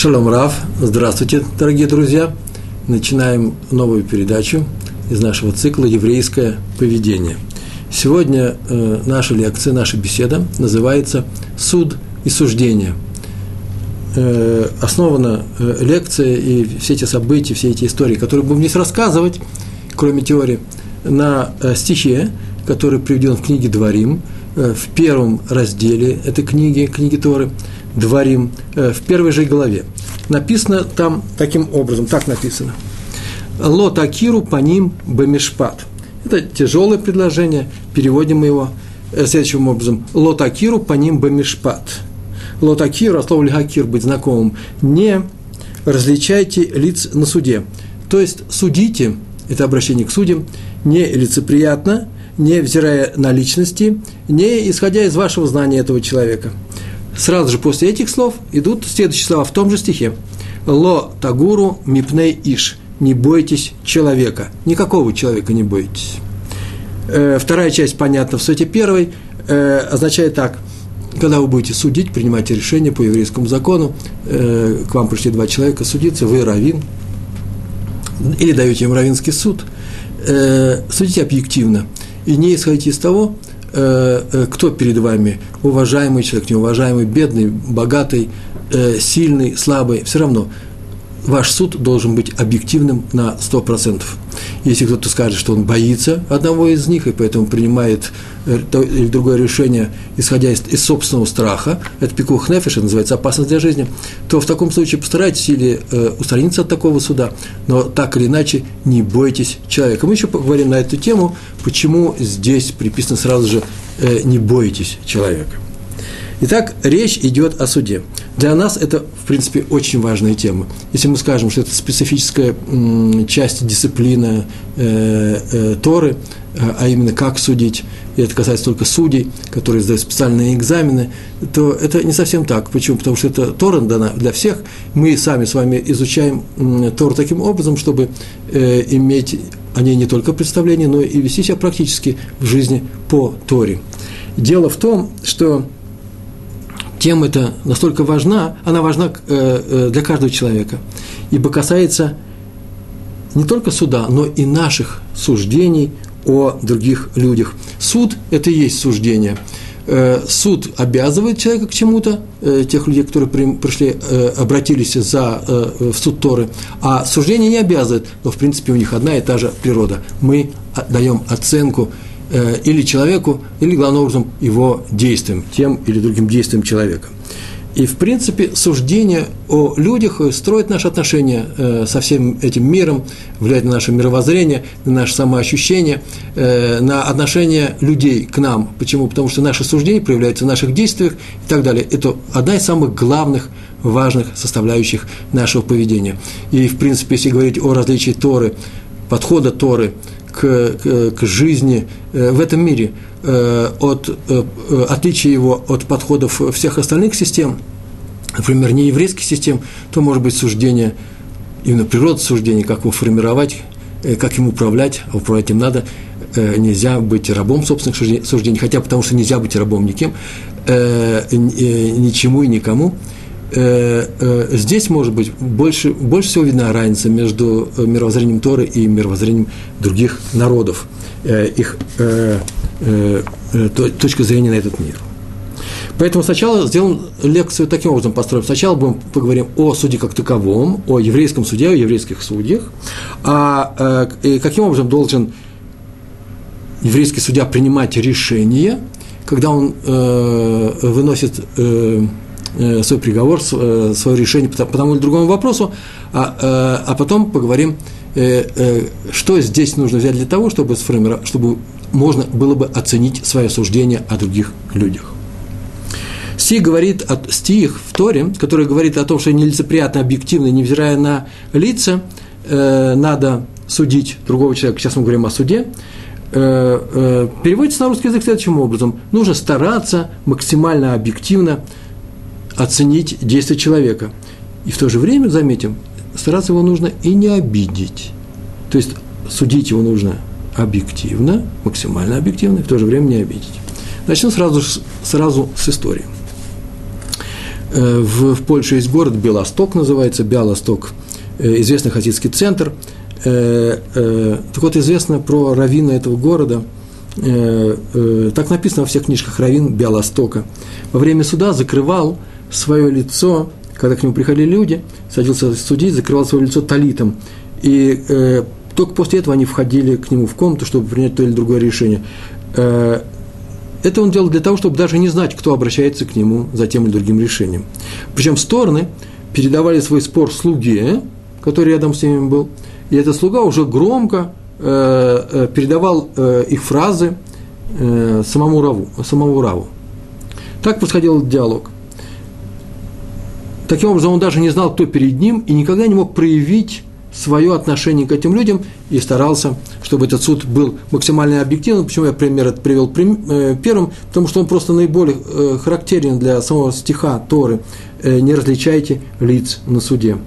Шалом Рав, здравствуйте, дорогие друзья. Начинаем новую передачу из нашего цикла «Еврейское поведение». Сегодня э, наша лекция, наша беседа называется «Суд и суждение». Э, основана э, лекция и все эти события, все эти истории, которые будем здесь рассказывать, кроме теории, на стихе, который приведен в книге «Дворим», в первом разделе этой книги, книги Торы – Дворим, э, в первой же главе. Написано там таким образом, так написано. Ло такиру по ним бамишпат. Это тяжелое предложение, переводим его э, следующим образом. Ло такиру по ним бамишпат. Ло такиру, а слово лихакир, быть знакомым, не различайте лиц на суде. То есть судите, это обращение к судьям, не лицеприятно, не взирая на личности, не исходя из вашего знания этого человека – Сразу же после этих слов идут следующие слова в том же стихе. Ло тагуру мипней иш. Не бойтесь человека. Никакого человека не бойтесь. Э, вторая часть понятна в сути первой. Э, означает так. Когда вы будете судить, принимать решение по еврейскому закону, э, к вам пришли два человека судиться, вы равин, или даете им равинский суд, э, судите объективно. И не исходите из того, кто перед вами, уважаемый человек, неуважаемый, бедный, богатый, э, сильный, слабый, все равно ваш суд должен быть объективным на 100%. Если кто-то скажет, что он боится одного из них, и поэтому принимает то или другое решение, исходя из, из собственного страха, это пикух нефиш, это называется опасность для жизни, то в таком случае постарайтесь или э, устраниться от такого суда, но так или иначе не бойтесь человека. Мы еще поговорим на эту тему, почему здесь приписано сразу же э, «не бойтесь человека». Итак, речь идет о суде. Для нас это, в принципе, очень важная тема. Если мы скажем, что это специфическая часть дисциплины э, э, Торы, а именно как судить, и это касается только судей, которые сдают специальные экзамены, то это не совсем так. Почему? Потому что это Тора дана для всех. Мы сами с вами изучаем Тору таким образом, чтобы э, иметь о ней не только представление, но и вести себя практически в жизни по Торе. Дело в том, что тема эта настолько важна, она важна э, э, для каждого человека, ибо касается не только суда, но и наших суждений о других людях. Суд – это и есть суждение. Э, суд обязывает человека к чему-то, тех людей, которые пришли, обратились за, в суд Торы, а суждение не обязывает, но в принципе у них одна и та же природа. Мы даем оценку или человеку, или, главным образом, его действиям, тем или другим действиям человека. И, в принципе, суждение о людях строит наши отношения э, со всем этим миром, влияет на наше мировоззрение, на наше самоощущение, э, на отношение людей к нам. Почему? Потому что наши суждения проявляются в наших действиях и так далее. Это одна из самых главных, важных составляющих нашего поведения. И, в принципе, если говорить о различии Торы, подхода Торы – к, к, к жизни э, в этом мире, э, от э, отличия его от подходов всех остальных систем, например, не еврейских систем, то может быть суждение, именно природа суждения, как его формировать, как им управлять, а управлять им надо, нельзя быть рабом собственных суждений, хотя потому что нельзя быть рабом никем, ничему и никому – Э, э, здесь, может быть, больше, больше всего видна разница между э, мировоззрением Торы и мировоззрением других народов, их точка зрения на этот мир. Поэтому сначала сделаем лекцию таким образом построим. Сначала будем поговорим о суде как таковом, о еврейском суде, о еврейских судьях, а каким образом должен еврейский судья принимать решение, когда он выносит Э, свой приговор, э, свое решение по тому или другому вопросу, а, э, а потом поговорим, что здесь нужно взять для того, чтобы, сформировать, чтобы можно было бы оценить свое суждение о других людях. Стих говорит, стих в Торе, который говорит о том, что нелицеприятно, объективно, невзирая на лица, надо судить другого человека, сейчас мы говорим о суде, переводится на русский язык следующим образом. Нужно стараться максимально объективно оценить действие человека. И в то же время, заметим, стараться его нужно и не обидеть. То есть судить его нужно объективно, максимально объективно, и в то же время не обидеть. Начну сразу, сразу с истории. В, в Польше есть город Белосток, называется Биалосток, известный хасидский центр. Так вот, известно про равина этого города, так написано во всех книжках равин Биалостока. Во время суда закрывал свое лицо, когда к нему приходили люди, садился судить, закрывал свое лицо талитом. И э, только после этого они входили к нему в комнату, чтобы принять то или другое решение. Э, это он делал для того, чтобы даже не знать, кто обращается к нему за тем или другим решением. Причем стороны передавали свой спор слуге, который рядом с ними был, и этот слуга уже громко э, э передавал э, их фразы э, самому Раву, самому Раву. Так происходил диалог. Таким образом, он даже не знал, кто перед ним, и никогда не мог проявить свое отношение к этим людям и старался, чтобы этот суд был максимально объективным. Почему я пример этот привел э, первым? Потому что он просто наиболее э, характерен для самого стиха Торы. Э, «Не различайте лиц на суде».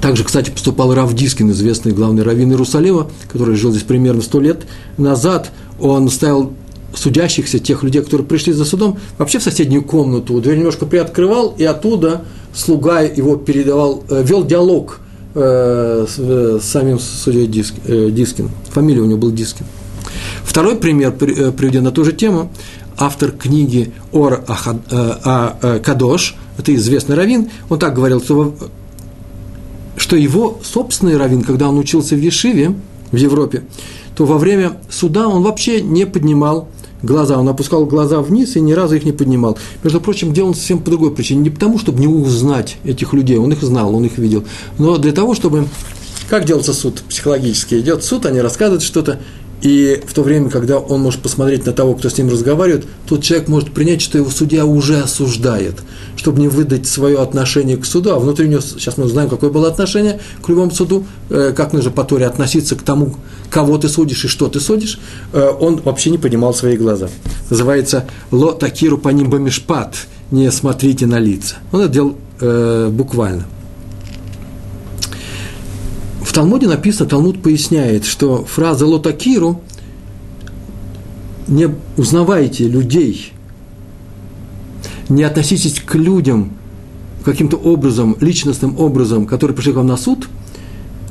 Также, кстати, поступал Рав Дискин, известный главный раввин Иерусалима, который жил здесь примерно сто лет назад. Он ставил судящихся, тех людей, которые пришли за судом, вообще в соседнюю комнату, дверь немножко приоткрывал, и оттуда слуга его передавал, вел диалог – э, с, э, самим судьей Диск, э, Дискин. Фамилия у него был Дискин. Второй пример э, приведен на ту же тему. Автор книги Ор э, а, э, Кадош, это известный раввин, он так говорил, что, что его собственный раввин, когда он учился в Ешиве в Европе, то во время суда он вообще не поднимал глаза, он опускал глаза вниз и ни разу их не поднимал. Между прочим, делал он совсем по другой причине. Не потому, чтобы не узнать этих людей, он их знал, он их видел, но для того, чтобы... Как делается суд психологически? Идет суд, они рассказывают что-то, и в то время, когда он может посмотреть на того, кто с ним разговаривает, тот человек может принять, что его судья уже осуждает, чтобы не выдать свое отношение к суду. А внутри него, сейчас мы узнаем, какое было отношение к любому суду, э, как нужно по Торе относиться к тому, кого ты судишь и что ты судишь. Э, он вообще не поднимал свои глаза. Называется «Ло такиру по ним бамишпат» – «Не смотрите на лица». Он это делал э, буквально. Талмуде написано, Талмуд поясняет, что фраза «лотакиру» не узнавайте людей, не относитесь к людям каким-то образом, личностным образом, которые пришли к вам на суд,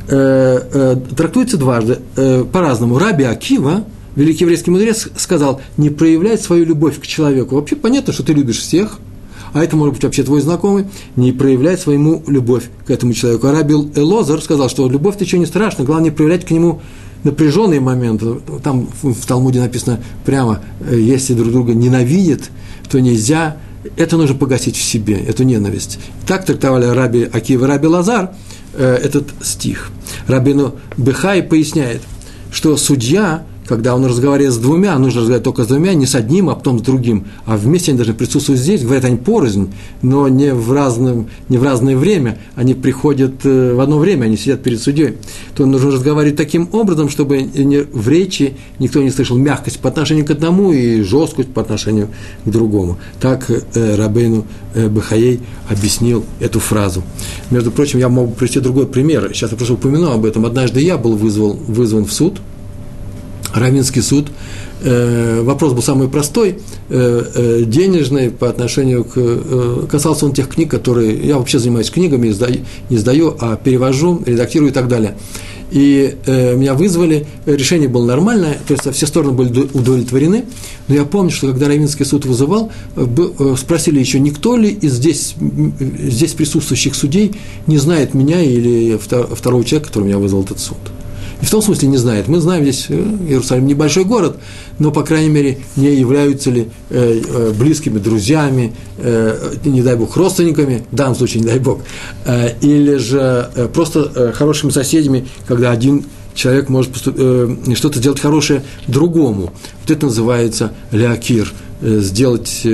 э, э, трактуется дважды, э, по-разному. Раби Акива, великий еврейский мудрец, сказал, не проявлять свою любовь к человеку. Вообще понятно, что ты любишь всех – а это может быть вообще твой знакомый, не проявляет своему любовь к этому человеку. Арабил Элозар сказал, что любовь-то еще не страшно, главное проявлять к нему напряженные моменты. Там в Талмуде написано прямо, э, если друг друга ненавидят, то нельзя, это нужно погасить в себе, эту ненависть. Так трактовали Раби Акива и Раби Лазар э, этот стих. Рабину Бехай поясняет, что судья когда он разговаривает с двумя, нужно разговаривать только с двумя, не с одним, а потом с другим, а вместе они должны присутствовать здесь, говорят они порознь, но не в, разном, не в разное время, они приходят э, в одно время, они сидят перед судьей, то нужно разговаривать таким образом, чтобы в речи никто не слышал мягкость по отношению к одному и жесткость по отношению к другому. Так э, Рабейну э, Бахаей объяснил эту фразу. Между прочим, я могу привести другой пример, сейчас я просто упомяну об этом. Однажды я был вызвал, вызван в суд – Равинский суд. Э, вопрос был самый простой, э, э, денежный по отношению к... Касался он тех книг, которые... Я вообще занимаюсь книгами, не сдаю, а перевожу, редактирую и так далее. И меня вызвали, решение было нормальное, то есть все стороны были удовлетворены. Но я помню, что когда Равинский суд вызывал, спросили еще, никто ли из здесь, здесь присутствующих судей не знает меня или второго человека, который меня вызвал этот суд. И в том смысле не знает. Мы знаем здесь, э, Иерусалим небольшой город, но, по крайней мере, не являются ли э, э, близкими друзьями, не дай бог, родственниками, в данном случае, не дай бог, или же просто хорошими соседями, когда один человек может что-то сделать хорошее другому. Вот это называется леакир, сделать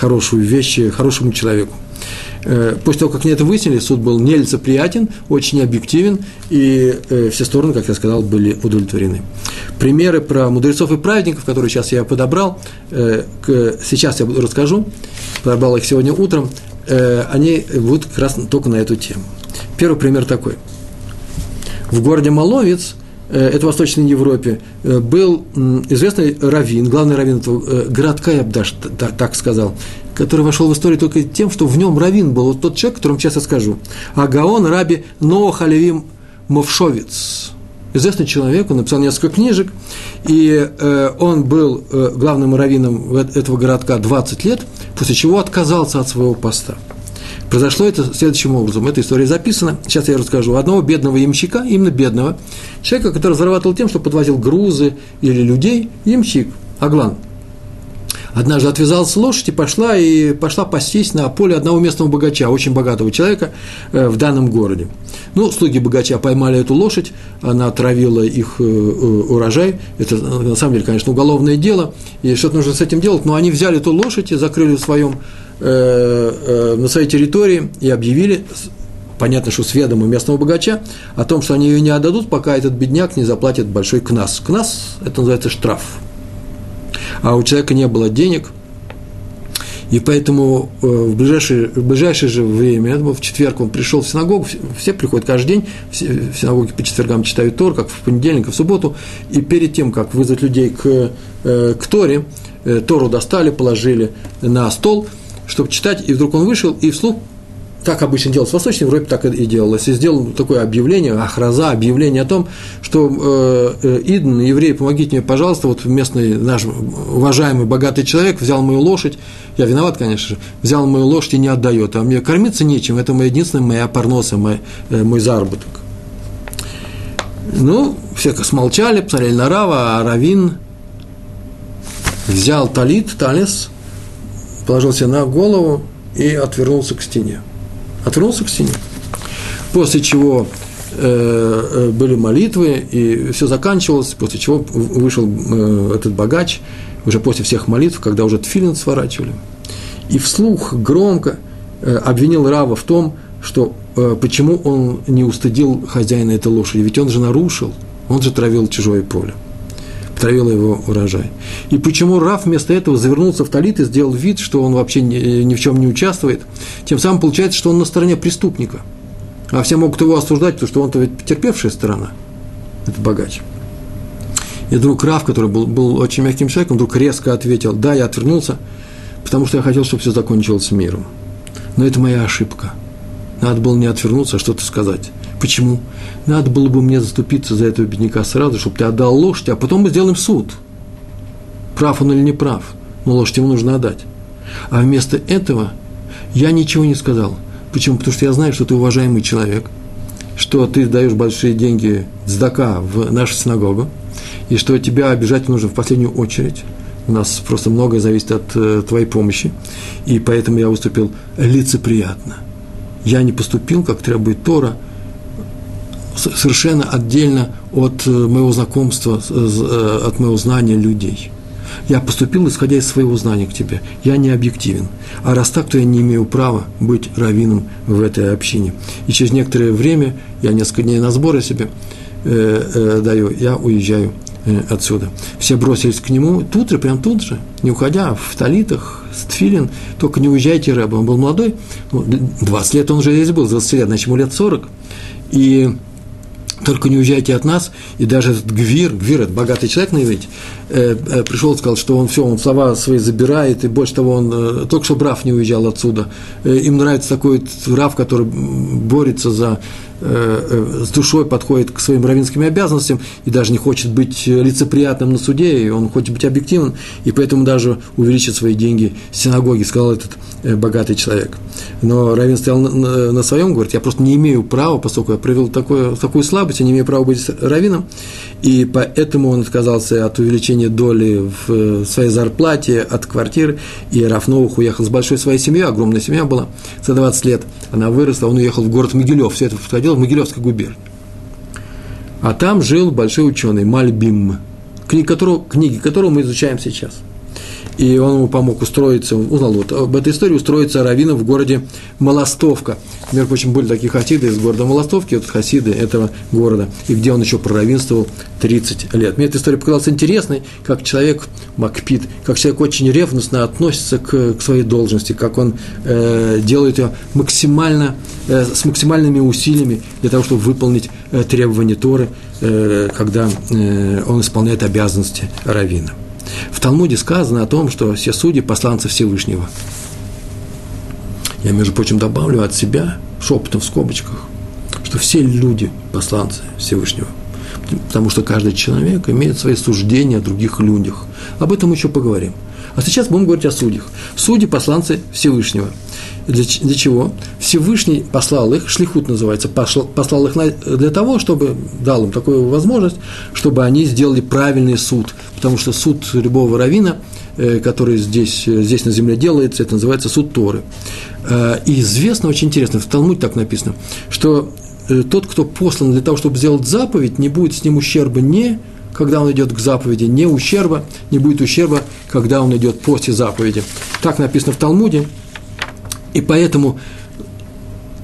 хорошую вещь хорошему человеку. Э, после того, как они это выяснили, суд был нелицеприятен, очень объективен, и э, все стороны, как я сказал, были удовлетворены. Примеры про мудрецов и праведников, которые сейчас я подобрал, э, сейчас я расскажу, подобрал их сегодня утром, они будут как раз только на эту тему. Первый пример такой. В городе Маловец это в Восточной Европе, был известный раввин, главный раввин этого городка, я бы даже так сказал, который вошел в историю только тем, что в нем раввин был вот тот человек, которому сейчас я скажу. Агаон Раби Ноах Алевим Мовшовец. Известный человек, он написал несколько книжек, и э, он был э, главным раввином этого городка 20 лет, после чего отказался от своего поста. Произошло это следующим образом. Эта история записана. Сейчас я расскажу. Одного бедного ямщика, именно бедного, человека, который зарабатывал тем, что подвозил грузы или людей, ямщик, Аглан. Однажды отвязалась лошадь и пошла, и пошла пастись на поле одного местного богача, очень богатого человека э, в данном городе. Ну, слуги богача поймали эту лошадь, она отравила их э, э, урожай. Это, на самом деле, конечно, уголовное дело, и что-то нужно с этим делать. Но они взяли эту лошадь и закрыли в своем на своей территории и объявили, понятно, что с ведома местного богача, о том, что они ее не отдадут, пока этот бедняк не заплатит большой кнас. Кнас – это называется штраф. А у человека не было денег, и поэтому э, в ближайшее, в ближайшее же время, в четверг он пришел в синагогу, все приходят каждый день, в синагоге по четвергам читают Тор, как в понедельник, в субботу, и перед тем, как вызвать людей к, к Торе, Тору достали, положили на стол – чтобы читать, и вдруг он вышел, и вслух, так обычно делалось в Восточной Европе, так и делалось, и сделал такое объявление, ахраза, объявление о том, что э, Иден, еврей, помогите мне, пожалуйста, вот местный наш уважаемый, богатый человек взял мою лошадь, я виноват, конечно же, взял мою лошадь и не отдает, а мне кормиться нечем, это моя единственная моя парноса, мой, э, мой заработок. Ну, все смолчали, посмотрели на Рава, а Равин взял талит, талис – положил себе на голову и отвернулся к стене. Отвернулся к стене. После чего э, э, были молитвы, и все заканчивалось, после чего вышел э, этот богач, уже после всех молитв, когда уже тфилин сворачивали, и вслух громко обвинил Рава в том, что почему он не устыдил хозяина этой лошади, ведь он же нарушил, он же травил чужое поле травила его урожай. И почему Раф вместо этого завернулся в талит и сделал вид, что он вообще ни, ни в чем не участвует, тем самым получается, что он на стороне преступника. А все могут его осуждать, потому что он-то ведь потерпевшая сторона, этот богач. И вдруг Раф, который был, был очень мягким человеком, вдруг резко ответил, да, я отвернулся, потому что я хотел, чтобы все закончилось миром. Но это моя ошибка. Надо было не отвернуться, а что-то сказать. Почему? Надо было бы мне заступиться за этого бедняка сразу, чтобы ты отдал лошадь, а потом мы сделаем суд. Прав он или не прав, но лошадь ему нужно отдать. А вместо этого я ничего не сказал. Почему? Потому что я знаю, что ты уважаемый человек, что ты даешь большие деньги сдака в нашу синагогу, и что тебя обижать нужно в последнюю очередь. У нас просто многое зависит от э, твоей помощи, и поэтому я выступил лицеприятно. Я не поступил, как требует Тора – совершенно отдельно от э, моего знакомства, э, от моего знания людей. Я поступил, исходя из своего знания к тебе. Я не объективен. А раз так, то я не имею права быть раввином в этой общине. И через некоторое время, я несколько дней на сборы себе э, э, даю, я уезжаю э, отсюда. Все бросились к нему тут же, прям тут же, не уходя, в талитах, с тфилин, только не уезжайте, Рэб. Он был молодой, 20 лет он уже здесь был, 20 лет, значит, ему лет 40. И только не уезжайте от нас, и даже Гвир, Гвир, это богатый человек на иврите, пришел и сказал, что он все, он слова свои забирает, и больше того, он э, только что Брав не уезжал отсюда. Э, им нравится такой Рав, который борется за Э, э, с душой подходит к своим равинским обязанностям и даже не хочет быть лицеприятным на суде, и он хочет быть объективным, и поэтому даже увеличит свои деньги синагоги, сказал этот э, богатый человек. Но Равин стоял на своем, говорит, я просто не имею права, поскольку я провел такое, такую слабость, я не имею права быть раввином, и поэтому он отказался от увеличения доли в своей зарплате, от квартиры, и Рафновых уехал с большой своей семьей, огромная семья была, за 20 лет она выросла, он уехал в город Могилев, все это происходило в Могилевской губернии. А там жил большой ученый Мальбим, книги которого, книги которого мы изучаем сейчас. И он ему помог устроиться, узнал вот об этой истории, устроиться раввином в городе Молостовка. Между прочим, были такие хасиды из города Молостовки, вот хасиды этого города, и где он еще проравинствовал 30 лет. Мне эта история показалась интересной, как человек Макпит, как человек очень ревностно относится к, к своей должности, как он э, делает ее максимально, э, с максимальными усилиями для того, чтобы выполнить э, требования Торы, э, когда э, он исполняет обязанности раввина. В Талмуде сказано о том, что все судьи – посланцы Всевышнего. Я, между прочим, добавлю от себя, шепотом в скобочках, что все люди – посланцы Всевышнего. Потому что каждый человек имеет свои суждения о других людях. Об этом еще поговорим. А сейчас будем говорить о судьях. Судьи – посланцы Всевышнего – для, для чего? Всевышний послал их, шлихут называется, послал, послал их для того, чтобы, дал им такую возможность, чтобы они сделали правильный суд. Потому что суд любого равина, э, который здесь, э, здесь на земле делается, это называется суд Торы. Э, и известно, очень интересно, в Талмуде так написано, что тот, кто послан для того, чтобы сделать заповедь, не будет с ним ущерба ни когда он идет к заповеди, не ущерба, не будет ущерба, когда он идет после заповеди. Так написано в Талмуде, и поэтому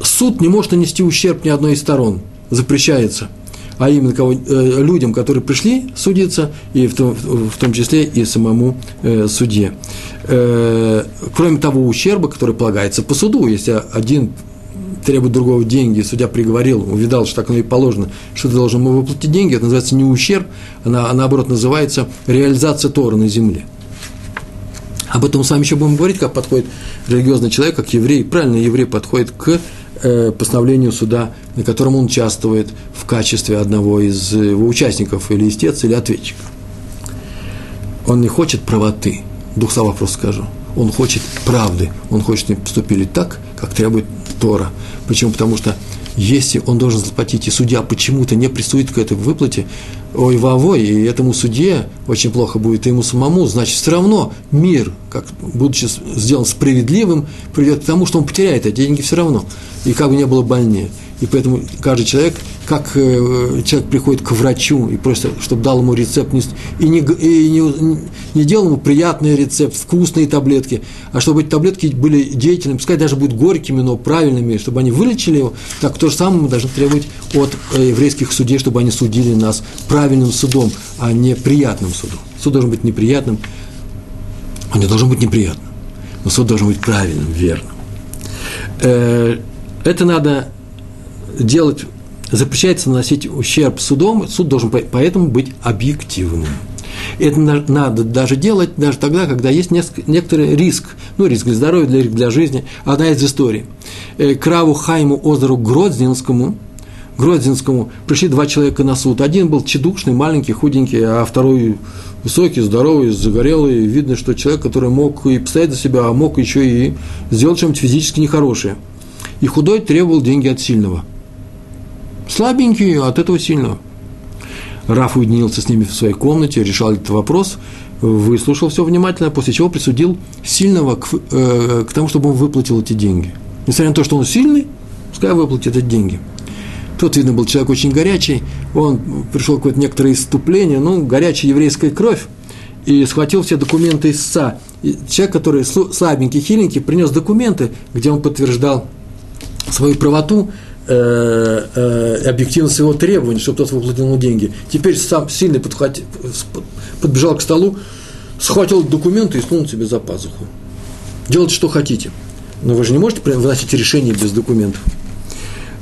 суд не может нанести ущерб ни одной из сторон, запрещается. А именно кого, э, людям, которые пришли судиться, и в том, в том числе и самому э, судье. Э, кроме того ущерба, который полагается по суду, если один требует другого деньги, судья приговорил, увидал, что так оно и положено, что ты должен ему выплатить деньги, это называется не ущерб, а, а наоборот называется реализация Тора на земле. Об этом мы с вами еще будем говорить, как подходит религиозный человек, как еврей. Правильно, еврей подходит к э, постановлению суда, на котором он участвует в качестве одного из его участников, или истец, или ответчика. Он не хочет правоты, двух слов просто скажу. Он хочет правды, он хочет, чтобы поступили так, как требует Тора. Почему? Потому что если он должен заплатить, и судья почему-то не приступит к этой выплате, ой вовой, и этому судье очень плохо будет, и ему самому, значит, все равно мир, как, будучи сделан справедливым, приведет к тому, что он потеряет эти деньги все равно, и как бы не было больнее. И поэтому каждый человек, как э, человек приходит к врачу и просит, чтобы дал ему рецепт, и не, и не, не делал ему приятный рецепт, вкусные таблетки, а чтобы эти таблетки были деятельными, пускай даже будут горькими, но правильными, чтобы они вылечили его, так то же самое мы должны требовать от э, еврейских судей, чтобы они судили нас правильным судом, а не приятным судом. Суд должен быть неприятным, он не должен быть неприятным, но суд должен быть правильным, верным. Э, это надо делать, запрещается наносить ущерб судом, суд должен поэтому быть объективным. Это надо даже делать даже тогда, когда есть некоторый риск, ну, риск для здоровья, для, для жизни. Одна из историй. Э, к Раву Хайму озеру Гродзинскому, Гродзинскому пришли два человека на суд. Один был чедушный, маленький, худенький, а второй высокий, здоровый, загорелый. Видно, что человек, который мог и постоять за себя, а мог еще и сделать что-нибудь физически нехорошее. И худой требовал деньги от сильного – Слабенькие, от этого сильного. Раф уединился с ними в своей комнате, решал этот вопрос, выслушал все внимательно, после чего присудил сильного к, э, к тому, чтобы он выплатил эти деньги. Несмотря на то, что он сильный, пускай выплатит эти деньги. Тот, видно, был человек очень горячий, он пришел какое-то некоторое иступление, ну, горячая еврейская кровь, и схватил все документы истца. И человек, который слабенький, хиленький, принес документы, где он подтверждал свою правоту, объективность его требований, чтобы тот выплатил ему деньги. Теперь сам сильный подхватил, подбежал к столу, схватил документы и сунул себе за пазуху. Делайте, что хотите. Но вы же не можете выносить решение без документов.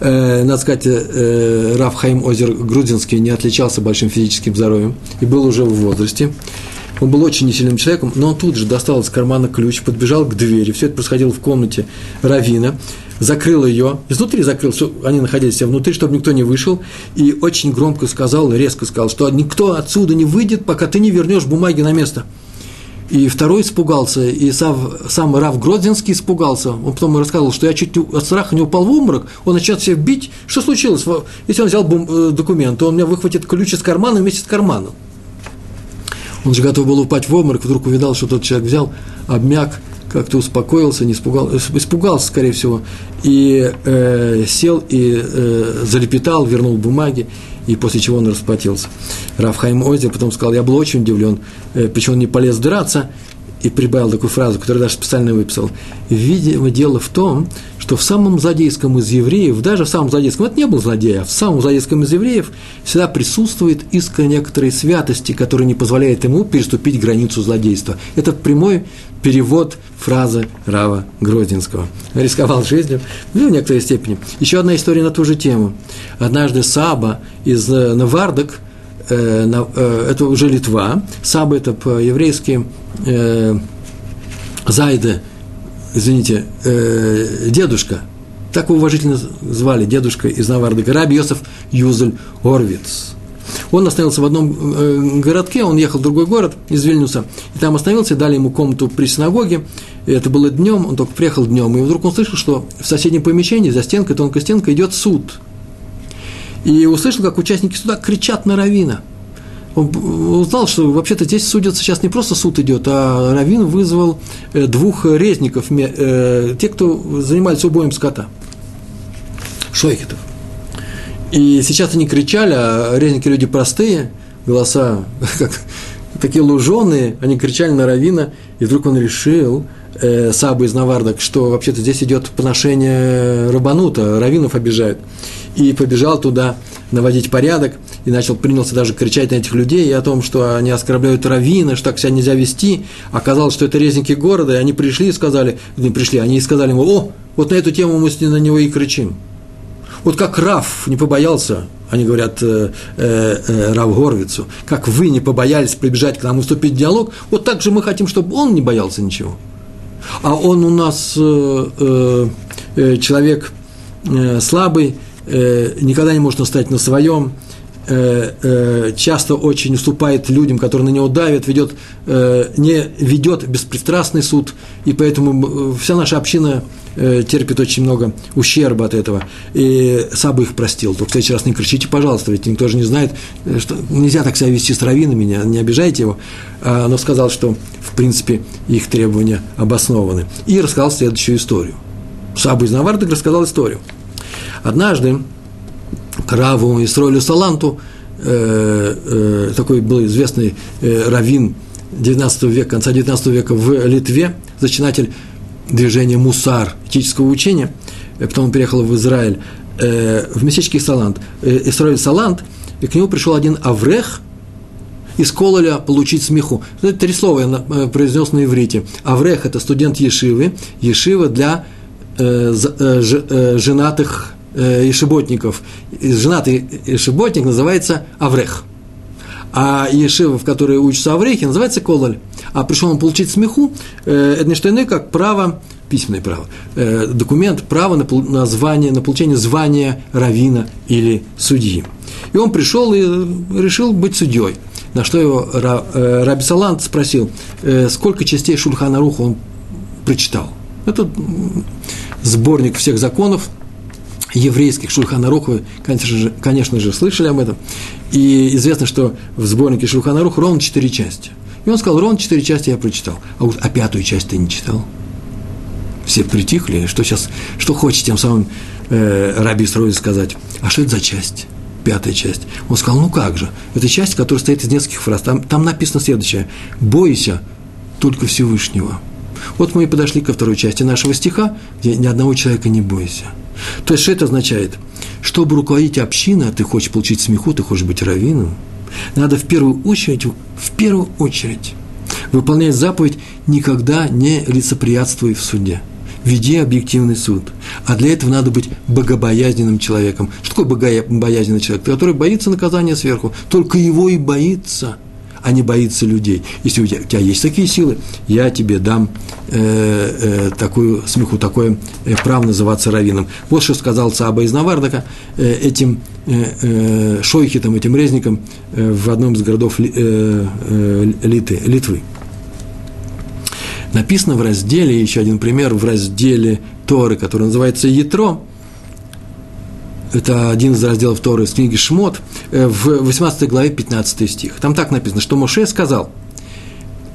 Э, надо сказать, э, Раф Хаим Озер Грузинский не отличался большим физическим здоровьем и был уже в возрасте. Он был очень несильным человеком, но он тут же достал из кармана ключ, подбежал к двери. Все это происходило в комнате Равина закрыл ее, изнутри закрыл, они находились все внутри, чтобы никто не вышел, и очень громко сказал, резко сказал, что никто отсюда не выйдет, пока ты не вернешь бумаги на место. И второй испугался, и сам, сам Рав Гродзинский испугался. Он потом рассказывал, что я чуть от страха не упал в обморок, он начал всех бить. Что случилось? Если он взял бум, э, документ, то он меня выхватит ключ из кармана вместе с карманом. Он же готов был упасть в обморок, вдруг увидал, что тот человек взял, обмяк, как-то успокоился, не испугался, испугался, скорее всего, и э, сел и э, залепетал, вернул бумаги, и после чего он расплатился. Рафхайм Озер потом сказал, я был очень удивлен, э, почему он не полез драться, и прибавил такую фразу, которую даже специально выписал. Видимо, дело в том, что в самом злодейском из евреев, даже в самом злодейском, это не был злодей, а в самом злодейском из евреев всегда присутствует искра некоторой святости, которая не позволяет ему переступить границу злодейства. Это прямой перевод фразы Рава Грозинского. Рисковал жизнью, ну, в некоторой степени. Еще одна история на ту же тему. Однажды Саба из э, Навардок – это уже Литва, Саба это по-еврейски э, Зайде, извините, э, дедушка, так его уважительно звали, дедушка из Наварда, Раби Йосеф Юзель Орвиц. Он остановился в одном э, городке, он ехал в другой город из Вильнюса, и там остановился, дали ему комнату при синагоге, это было днем, он только приехал днем, и вдруг он слышал, что в соседнем помещении, за стенкой, тонкой стенкой, идет суд – и услышал, как участники суда кричат на Равина. Он узнал, что вообще-то здесь судят сейчас не просто суд идет, а Равин вызвал э, двух резников, э, те, кто занимались убоем скота, шойхетов. И сейчас они кричали, а резники люди простые, голоса как, такие луженые, они кричали на Равина, и вдруг он решил, э, Саба из Навардок, что вообще-то здесь идет поношение Рабанута, раввинов обижают и побежал туда наводить порядок, и начал, принялся даже кричать на этих людей и о том, что они оскорбляют раввина, что так себя нельзя вести. Оказалось, что это резники города, и они пришли и сказали, не пришли, они сказали ему, о, вот на эту тему мы на него и кричим. Вот как Раф не побоялся, они говорят э, э, э, Рав Горвицу, как вы не побоялись прибежать к нам и вступить в диалог, вот так же мы хотим, чтобы он не боялся ничего. А он у нас э, э, э человек э, слабый, Э, никогда не может настоять на своем, э, э, часто очень уступает людям, которые на него давят, ведет, не ведет беспристрастный суд, и поэтому вся наша община терпит очень много ущерба от этого. И Саба их простил. Только в следующий раз не кричите, пожалуйста, ведь никто же не знает, что нельзя так себя вести с раввинами, не, не обижайте его. А, но сказал, что, в принципе, их требования обоснованы. И рассказал следующую историю. Саба из Навардак рассказал историю – Однажды Краву Исроилю Саланту, э, э, такой был известный э, раввин 19 века, конца 19 века в Литве, зачинатель движения Мусар, этического учения, э, потом он переехал в Израиль, э, в местечке Салант, э, Исроиль Салант, и к нему пришел один Аврех, из Кололя получить смеху. Это три слова я э, произнес на иврите. Аврех – это студент Ешивы, Ешива для э, э, э, женатых ешеботников, женатый ешеботник называется Аврех. А ешива, в которой учатся Аврехи, называется Кололь. А пришел он получить смеху, э, это не что иное, как право, письменное право, э, документ, право на, на, звание, на получение звания равина или судьи. И он пришел и решил быть судьей. На что его э, Раби Салант спросил, э, сколько частей Шульхана Руха он прочитал. Это сборник всех законов, еврейских Шульханарух, вы, конечно же, конечно же, слышали об этом. И известно, что в сборнике Шульханарух ровно четыре части. И он сказал, ровно четыре части я прочитал. А, вот, а пятую часть ты не читал? Все притихли, что сейчас, что хочет тем самым э, Раби Строиль сказать. А что это за часть? Пятая часть. Он сказал, ну как же, это часть, которая состоит из нескольких фраз. Там, там написано следующее. «Бойся только Всевышнего». Вот мы и подошли ко второй части нашего стиха, где ни одного человека не бойся – то есть, что это означает? Чтобы руководить общиной, а ты хочешь получить смеху, ты хочешь быть раввином, надо в первую очередь, в первую очередь, выполнять заповедь «никогда не лицеприятствуй в суде». Веди объективный суд. А для этого надо быть богобоязненным человеком. Что такое богобоязненный человек? Который боится наказания сверху. Только его и боится – а не боится людей. Если у тебя, у тебя есть такие силы, я тебе дам э, э, такую смеху, такое э, право называться раввином. Вот что сказал Цаба из Навардака э, этим э, э, шойхитам, этим резникам э, в одном из городов э, э, Литы, Литвы. Написано в разделе, еще один пример, в разделе Торы, который называется «Ятро», это один из разделов Торы из книги Шмот, э, в 18 главе 15 стих. Там так написано, что Моше сказал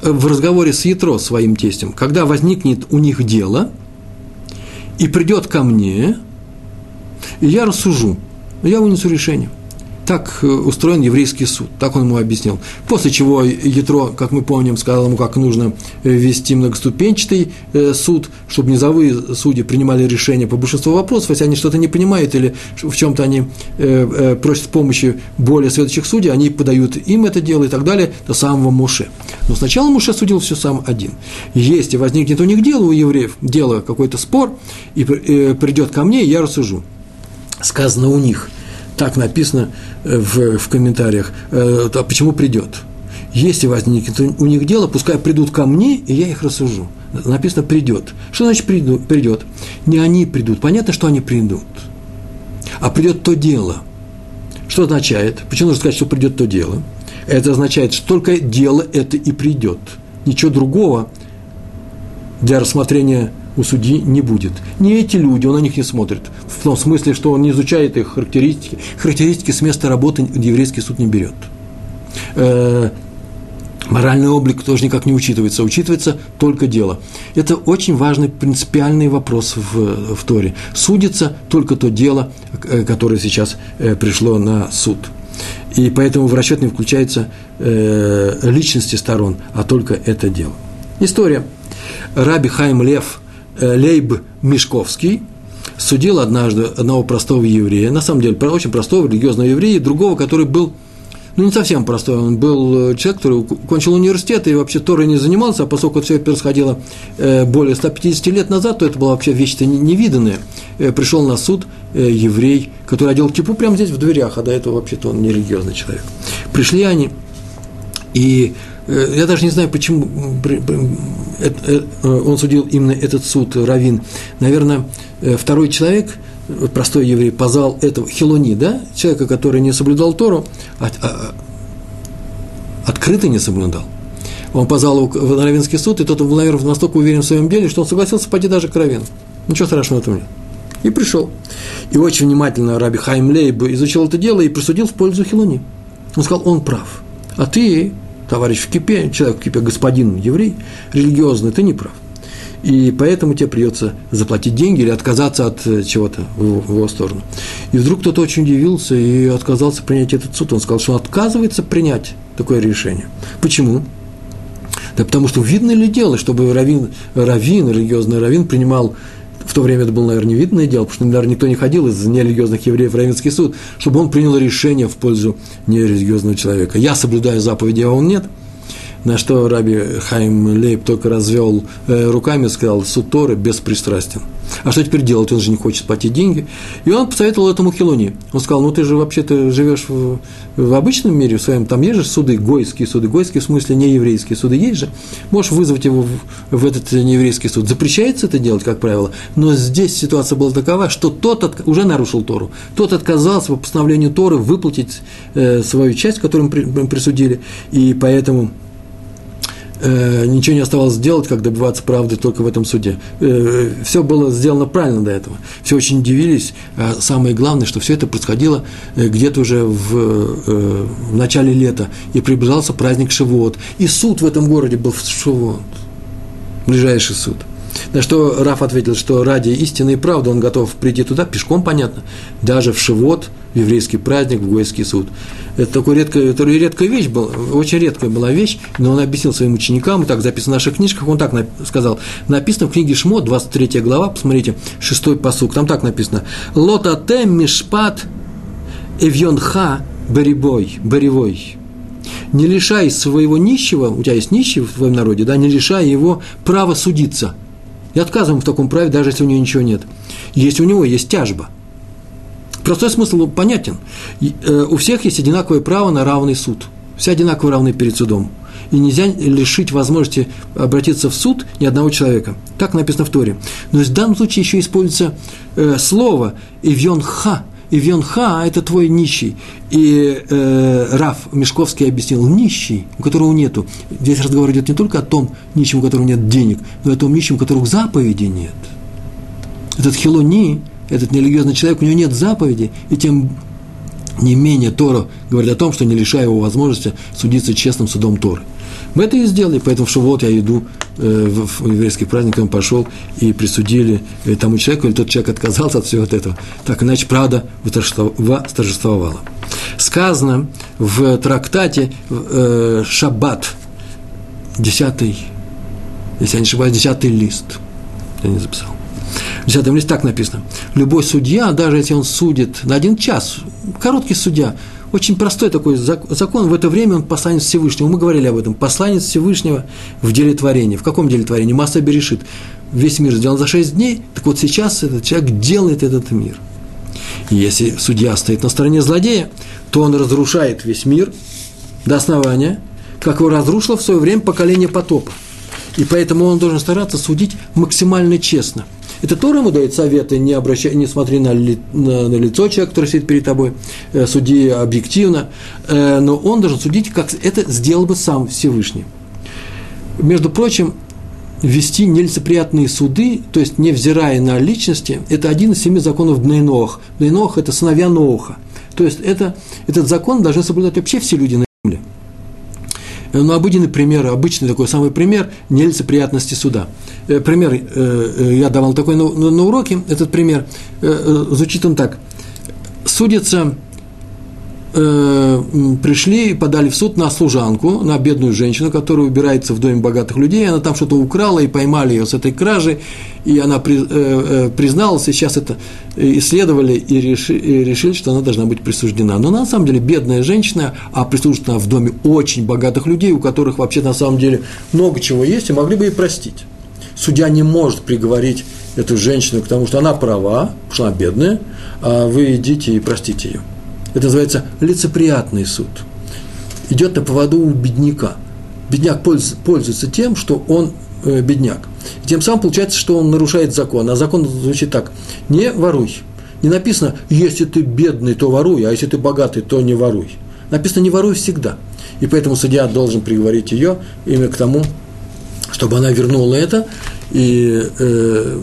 э, в разговоре с Ятро, своим тестем, когда возникнет у них дело, и придет ко мне, я рассужу, я вынесу решение. Так э, устроен еврейский суд, так он ему объяснил. После чего Ятро, как мы помним, сказал ему, как нужно э, вести многоступенчатый э, суд, чтобы низовые судьи принимали решения по большинству вопросов, если они что-то не понимают или в чем-то они просят помощи более следующих судей, они подают им это дело и так далее до самого Муше. Но сначала Муше судил все сам один. Если возникнет у них дело, у евреев, дело, какой-то спор, и придет ко мне, я рассужу. Сказано у них – так написано э, в, в комментариях, э, а почему придет. Если возникнет у них дело, пускай придут ко мне, и я их рассужу. Написано придет. Что значит придет? Не они придут. Понятно, что они придут. А придет то дело. Что означает? Почему нужно сказать, что придет то дело? Это означает, что только дело это и придет. Ничего другого для рассмотрения у судьи не будет. Не эти люди, он на них не смотрит. В том смысле, что он не изучает их характеристики. Характеристики с места работы еврейский суд не берет. Э, моральный облик тоже никак не учитывается, учитывается только дело. Это очень важный принципиальный вопрос в, в Торе. Судится только то дело, э, которое сейчас э, пришло на суд. И поэтому в расчет не включаются личности сторон, а только это дело. История. Раби Хайм Лев – Лейб Мешковский судил однажды одного простого еврея, на самом деле очень простого религиозного еврея, другого, который был ну, не совсем простой, он был э, человек, который кончил университет и вообще Торой не занимался, а поскольку все происходило э, более 150 лет назад, то это была вообще вещь-то невиданная. Пришел на суд еврей, который одел кипу прямо здесь в дверях, а до этого вообще-то он не религиозный человек. Пришли они, и Э, я даже не знаю, почему э, он судил именно этот суд, Равин. Наверное, э, второй человек, простой еврей, позвал этого Хилони, да, человека, который не соблюдал Тору, а, а, открыто не соблюдал. Он позвал его в Равинский суд, и тот был, наверное, настолько уверен в своем деле, что он согласился пойти даже к Равину. Ничего страшного в этом нет. И пришел. И очень внимательно Раби Хайм Лейб изучил это дело и присудил в пользу Хилони. Он сказал, он прав. А ты товарищ в кипе, человек в кипе, господин еврей, религиозный, ты не прав. И поэтому тебе придется заплатить деньги или отказаться от э, чего-то в, его сторону. И вдруг кто-то очень удивился и отказался принять этот суд. Он сказал, что он отказывается принять такое решение. Почему? Да потому что видно ли дело, чтобы раввин, раввин религиозный раввин принимал в то время это было, наверное, невидное дело, потому что, наверное, никто не ходил из нерелигиозных евреев в Равинский суд, чтобы он принял решение в пользу нерелигиозного человека. Я соблюдаю заповеди, а он нет – на что Раби Хайм Лейб только развел э, руками и сказал, суд Торы беспристрастен. А что теперь делать? Он же не хочет платить деньги. И он посоветовал этому Хилони. Он сказал, ну ты же вообще-то живешь в, в обычном мире в своем, там есть же суды, гойские суды, гойские в смысле не еврейские суды есть же. Можешь вызвать его в, в этот нееврейский суд. Запрещается это делать, как правило, но здесь ситуация была такова, что тот от, уже нарушил Тору. Тот отказался по постановлению Торы выплатить э, свою часть, которую им присудили, и поэтому э, ничего не оставалось сделать, как добиваться правды только в этом суде. Э, все было сделано правильно до этого. Все очень удивились. А самое главное, что все это происходило э, где-то уже в, э, в начале лета. И приближался праздник Шивот. И суд в этом городе был в Шивот. Ближайший суд. На что Раф ответил, что ради истины и правды он готов прийти туда, пешком, понятно, даже в Шивот, в еврейский праздник, в Гойский суд. Это такой редкая, это редкая вещь была, очень редкая была вещь, но он объяснил своим ученикам, и так записано в наших книжках, он так сказал, написано в книге Шмот, 23 глава, посмотрите, шестой посук, там так написано, «Лота тем мишпат эвьонха беребой, беревой». Не лишай своего нищего, у тебя есть нищий в твоем народе, да, не лишай его права судиться. И отказываем в таком праве, даже если у него ничего нет. Если у него есть тяжба – Простой смысл понятен. Э, у всех есть одинаковое право на равный суд. Все одинаково равны перед судом. И нельзя лишить возможности обратиться в суд ни одного человека. Так написано в Торе. Но в данном случае еще используется э, слово «ивьон ха». «Ивьон ха» – это твой нищий. И э, Раф Мешковский объяснил, нищий, у которого нету. Здесь разговор идет не только о том нищем, у которого нет денег, но и о том нищем, у которого заповеди нет. Этот хилони – этот нерелигиозный человек, у него нет заповеди, и тем не менее Тора говорит о том, что не лишая его возможности судиться честным судом Торы. Мы это и сделали, поэтому что вот я иду э, в, еврейский праздник, он пошел и присудили э, тому человеку, или тот человек отказался от всего вот этого. Так иначе правда восторжествовала. Сказано в трактате э, Шаббат, десятый, если я не ошибаюсь, десятый лист. Я не записал. В десятом листе так написано. Любой судья, даже если он судит на один час, короткий судья, очень простой такой закон. В это время он посланец Всевышнего. Мы говорили об этом. Посланец Всевышнего в деле творения. В каком деле творения? Масса берешит. Весь мир сделан за шесть дней. Так вот сейчас этот человек делает этот мир. И если судья стоит на стороне злодея, то он разрушает весь мир до основания, как его разрушило в свое время поколение потопа. И поэтому он должен стараться судить максимально честно – это Тора ему дает советы, не, обращай, не смотри на, ли, на, на лицо человека, который сидит перед тобой, э, суди объективно, э, но он должен судить, как это сделал бы сам Всевышний. Между прочим, вести нелицеприятные суды, то есть невзирая на личности, это один из семи законов Бнейнох. Бнейнох – это сыновья Ноуха. То есть это, этот закон должны соблюдать вообще все люди ну, обыденный пример, обычный такой самый пример нелицеприятности суда. Э, пример, э, я давал такой на, на уроке, этот пример, звучит он так. Судится э, пришли и подали в суд на служанку, на бедную женщину, которая убирается в доме богатых людей, она там что-то украла, и поймали ее с этой кражи, и она при, э, э, призналась, и сейчас это исследовали и, реши, и решили, что она должна быть присуждена. Но на самом деле бедная женщина, а присуждена в доме очень богатых людей, у которых вообще на самом деле много чего есть, и могли бы и простить. Судья не может приговорить эту женщину к тому, что она права, потому что она бедная, а вы идите и простите ее. Это называется лицеприятный суд. Идет на поводу у бедняка. Бедняк пользуется тем, что он э, бедняк. Тем самым получается, что он нарушает закон. А закон звучит так. Не воруй. Не написано, если ты бедный, то воруй, а если ты богатый, то не воруй. Написано, не воруй всегда. И поэтому судья должен приговорить ее именно к тому, чтобы она вернула это, и э,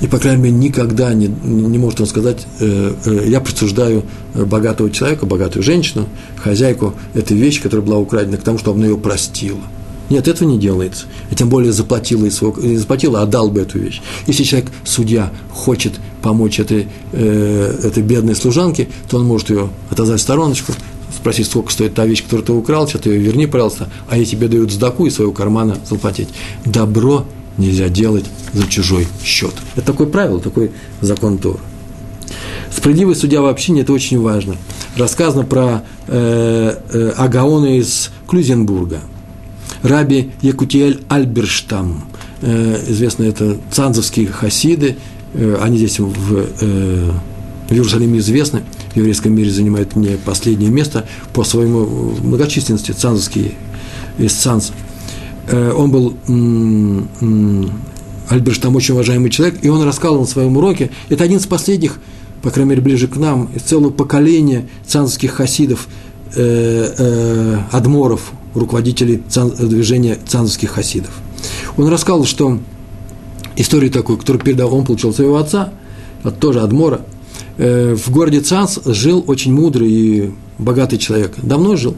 и, по крайней мере, никогда не, не может он сказать, э, э, я присуждаю богатого человека, богатую женщину, хозяйку этой вещи, которая была украдена, к тому, чтобы она ее простила. Нет, этого не делается. И тем более заплатила, из своего, не заплатила, а дал бы эту вещь. Если человек, судья, хочет помочь этой, э, этой бедной служанке, то он может ее отозвать в стороночку, спросить, сколько стоит та вещь, которую ты украл, сейчас ты ее верни, пожалуйста, а я тебе дают сдаку из своего кармана заплатить. Добро нельзя делать за чужой счет. Это такое правило, такой закон Тора. Справедливый судья в общине – это очень важно. Рассказано про э, э, Агаона из Клюзенбурга, раби Якутиэль Альберштам. Э, известно, это цанзовские хасиды, э, они здесь в, э, в Иерусалиме известны, в еврейском мире занимают не последнее место по своему многочисленности, цанзовские из Цанз – он был Альберт там очень уважаемый человек, и он рассказывал на своем уроке, это один из последних, по крайней мере, ближе к нам, из целого поколения цанских хасидов, э, э, адморов, руководителей движения цанских хасидов. Он рассказывал, что историю такую, которую передал, он получил своего отца, тоже адмора, э, в городе Цанс жил очень мудрый и богатый человек, давно жил,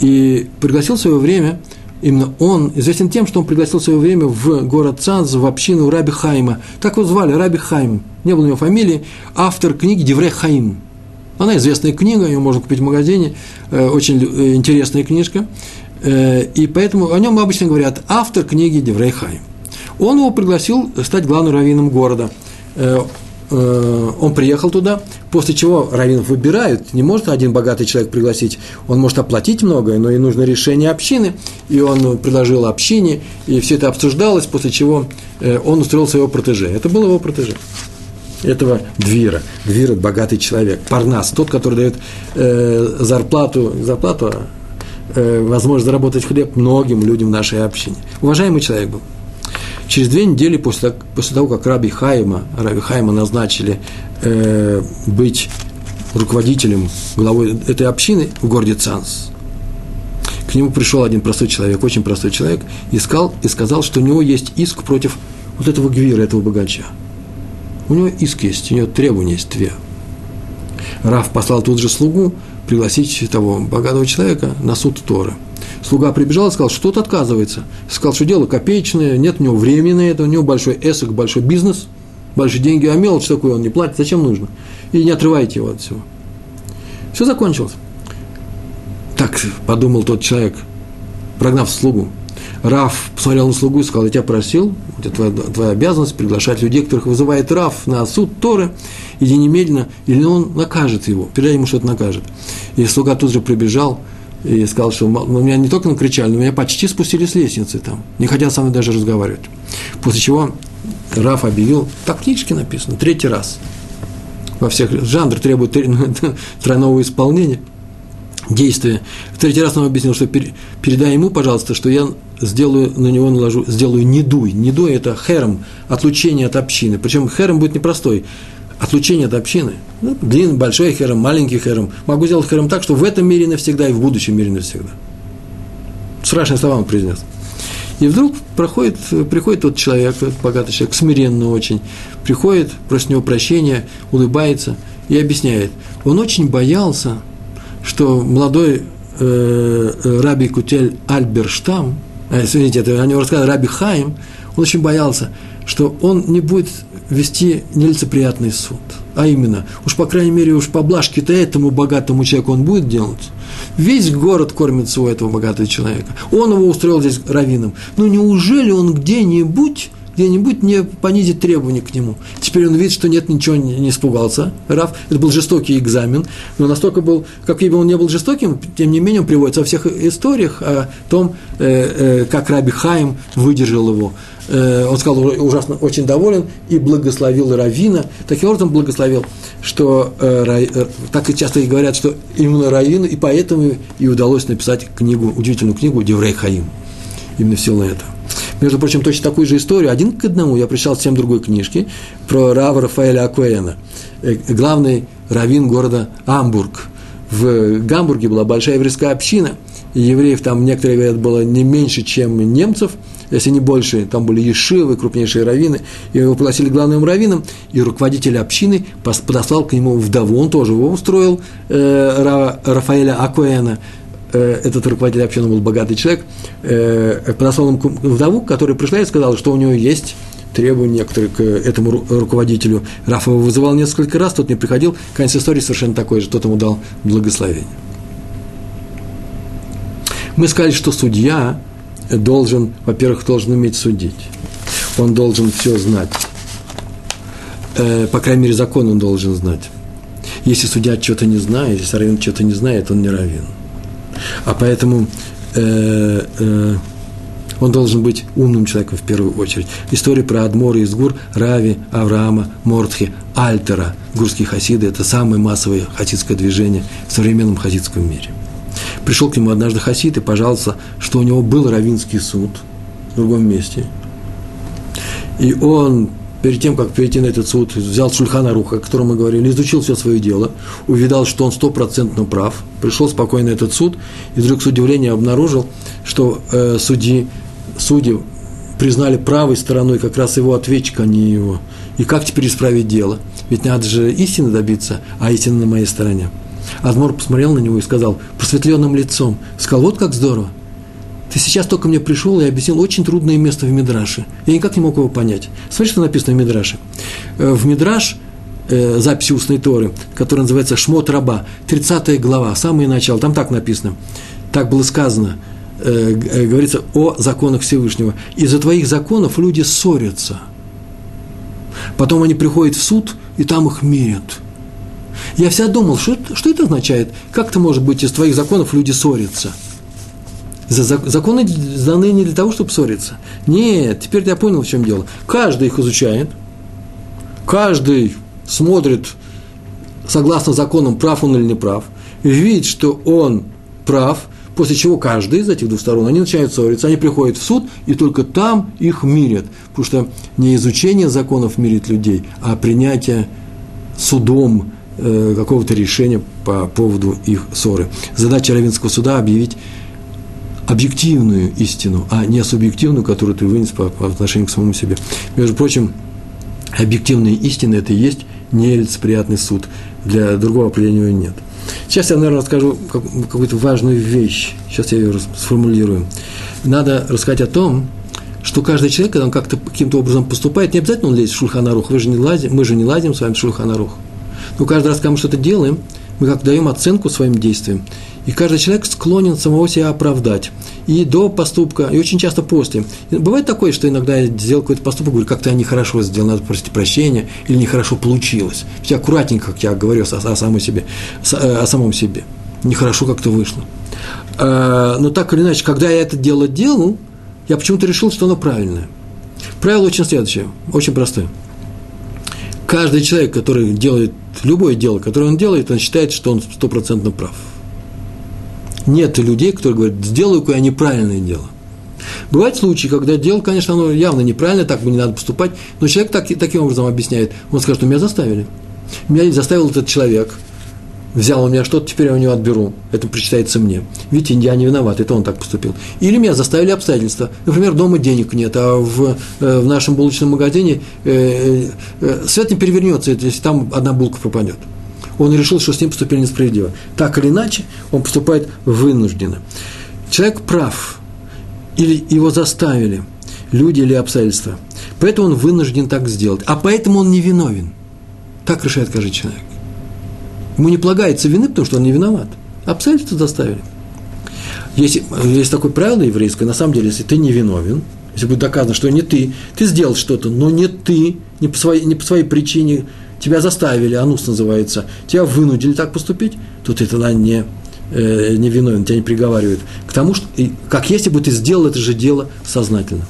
и пригласил в свое время – Именно он известен тем, что он пригласил в свое время в город Цанз, в общину Раби Хайма. Так его звали, Раби Хайм. Не было у него фамилии. Автор книги Девре Хаим. Она известная книга, ее можно купить в магазине. Э, очень э, интересная книжка. Э, и поэтому о нем обычно говорят автор книги Деврей Хайм. Он его пригласил стать главным раввином города. Он приехал туда, после чего раввинов выбирают, не может один богатый человек пригласить, он может оплатить многое, но и нужно решение общины, и он предложил общине, и все это обсуждалось, после чего он устроил своего протеже. Это был его протеже этого Двира. Двир – это богатый человек. Парнас, тот, который дает э, зарплату, зарплату, а, э, возможность заработать хлеб многим людям в нашей общине. Уважаемый человек был. Через две недели после, после того, как Раби Хайма, Раби Хайма назначили э, быть руководителем, главой этой общины в городе Цанс, к нему пришел один простой человек, очень простой человек, искал и сказал, что у него есть иск против вот этого гвира, этого богача. У него иск есть, у него требования есть две. Раф послал тут же слугу пригласить того богатого человека на суд Торы. Слуга прибежал и сказал, что тот отказывается. Сказал, что дело копеечное, нет у него времени на это, у него большой эсок, большой бизнес, большие деньги, а мелочь такую он не платит, зачем нужно? И не отрывайте его от всего. Все закончилось. Так подумал тот человек, прогнав слугу. Раф посмотрел на слугу и сказал, я тебя просил, это твоя, твоя обязанность приглашать людей, которых вызывает Раф на суд Торы, иди немедленно, или он накажет его, передай ему, что-то накажет. И слуга тут же прибежал и сказал, что ну, меня не только накричали, но меня почти спустили с лестницы там, не хотят со мной даже разговаривать. После чего Раф объявил, так в книжке написано, третий раз. Во всех жанр требует тройного исполнения – действия. В третий раз он объяснил, что передай ему, пожалуйста, что я сделаю на него наложу, сделаю недуй. Недуй – это хером, отлучение от общины. Причем хером будет непростой. Отлучение от общины. Ну, длинный, большой хером, маленький хером. Могу сделать хером так, что в этом мире навсегда и в будущем мире навсегда. Страшные слова он произнес. И вдруг проходит, приходит тот человек, тот богатый человек, смиренно очень, приходит, просит у него прощения, улыбается и объясняет. Он очень боялся, что молодой э, раби Кутель Альберштам, э, извините, это о него рассказал раби Хаим, он очень боялся, что он не будет вести нелицеприятный суд. А именно, уж по крайней мере, уж поблажки-то этому богатому человеку он будет делать. Весь город кормится у этого богатого человека. Он его устроил здесь раввином. Но неужели он где-нибудь где-нибудь не понизить требования к нему. Теперь он видит, что нет, ничего не испугался. Раф, это был жестокий экзамен, но настолько был, как бы он не был жестоким, тем не менее он приводится во всех историях о том, э, э, как Раби Хаим выдержал его. Э, он сказал, ужасно, очень доволен и благословил Равина. Таким образом благословил, что так и часто и говорят, что именно Равину, и поэтому и удалось написать книгу, удивительную книгу Деврей Хаим. Именно в силу этого. Между прочим, точно такую же историю, один к одному, я прочитал совсем другой книжки про Рава Рафаэля Акуэна, э, главный раввин города Амбург. В Гамбурге была большая еврейская община, евреев там, некоторые говорят, было не меньше, чем немцев, если не больше, там были ешивы, крупнейшие раввины, и его пригласили главным раввином, и руководитель общины подослал к нему вдову, он тоже его устроил, э, Рафаэля Акуэна, этот руководитель общины был богатый человек, э, подослал ему вдову, которая пришла и сказала, что у него есть требования некоторые к этому руководителю. Раф его вызывал несколько раз, тот не приходил. Конец истории совершенно такой же, тот ему дал благословение. Мы сказали, что судья должен, во-первых, должен уметь судить. Он должен все знать. Э, по крайней мере, закон он должен знать. Если судья что-то не знает, если раввин что-то не знает, он не раввин. А поэтому э, э, он должен быть умным человеком в первую очередь. История про Адмора из Гур, Рави, Авраама, Мортхи, Альтера, гурские хасиды – это самое массовое хасидское движение в современном хасидском мире. Пришел к нему однажды хасид и пожаловался, что у него был равинский суд в другом месте. И он перед тем, как перейти на этот суд, взял Шульхана Руха, о котором мы говорили, изучил все свое дело, увидал, что он стопроцентно прав, пришел спокойно на этот суд, и вдруг с удивлением обнаружил, что э, судьи, судьи признали правой стороной как раз его ответчика, а не его. И как теперь исправить дело? Ведь надо же истины добиться, а истина на моей стороне. Адмор посмотрел на него и сказал, просветленным лицом, сказал, вот как здорово, ты сейчас только мне пришел и объяснил очень трудное место в Мидраше. Я никак не мог его понять. Смотри, что написано в Мидраше. Э, в Мидраш, э, записи устной Торы, которая называется «Шмот раба», 30 глава, самое начало, там так написано. Так было сказано, э, говорится о законах Всевышнего. Из-за твоих законов люди ссорятся. Потом они приходят в суд, и там их мирят. Я вся думал, что, что это означает? Как это может быть, из твоих законов люди ссорятся – Законы даны не для того, чтобы ссориться. Нет, теперь я понял, в чем дело. Каждый их изучает, каждый смотрит, согласно законам, прав он или не прав, видит, что он прав, после чего каждый из этих двух сторон, они начинают ссориться, они приходят в суд, и только там их мирят. Потому что не изучение законов мирит людей, а принятие судом э, какого-то решения по поводу их ссоры. Задача Равинского суда – объявить объективную истину, а не субъективную, которую ты вынес по, по отношению к самому себе. Между прочим, объективная истина – это и есть нелицеприятный суд. Для другого определения нет. Сейчас я, наверное, расскажу какую-то важную вещь. Сейчас я ее сформулирую. Надо рассказать о том, что каждый человек, когда он как-то каким-то образом поступает, не обязательно он лезет в шульханарух, вы же не лазим, мы же не лазим с вами в шульханарух. Но каждый раз, когда мы что-то делаем, мы как даем оценку своим действиям. И каждый человек склонен самого себя оправдать. И до поступка, и очень часто после. Бывает такое, что иногда я сделал какой-то поступок, говорю, как-то я нехорошо сделал, надо просить прощения, или нехорошо получилось. Все аккуратненько, как я говорю о, о, самом себе, э, о самом себе. Нехорошо как-то вышло. А, но так или иначе, когда я это дело делал, я почему-то решил, что оно правильное. Правило очень следующее, очень простое. Каждый человек, который делает любое дело, которое он делает, он считает, что он стопроцентно прав. Нет людей, которые говорят, сделаю-ка я неправильное дело. Бывают случаи, когда дело, конечно, оно явно неправильно, так бы не надо поступать, но человек так, таким образом объясняет. Он скажет, что меня заставили. Меня заставил этот человек – взял у меня что-то, теперь я у него отберу. Это причитается мне. Видите, я не виноват, это он так поступил. Или меня заставили обстоятельства. Например, дома денег нет, а в, э, в нашем булочном магазине э, э, свет не перевернется, если там одна булка пропадет. Он решил, что с ним поступили несправедливо. Так или иначе, он поступает вынужденно. Человек прав, или его заставили, люди или обстоятельства. Поэтому он вынужден так сделать. А поэтому он не виновен. Так решает каждый человек. Ему не полагается вины, потому что он не виноват. Обстоятельства заставили. Есть, есть такое правило еврейское, на самом деле, если ты не виновен, если будет доказано, что не ты, ты сделал что-то, но не ты, не по своей, не по своей причине, тебя заставили, анус называется, тебя вынудили так поступить, то ты тогда не, э, не виновен, тебя не приговаривают. К тому, что, как если бы ты сделал это же дело сознательно.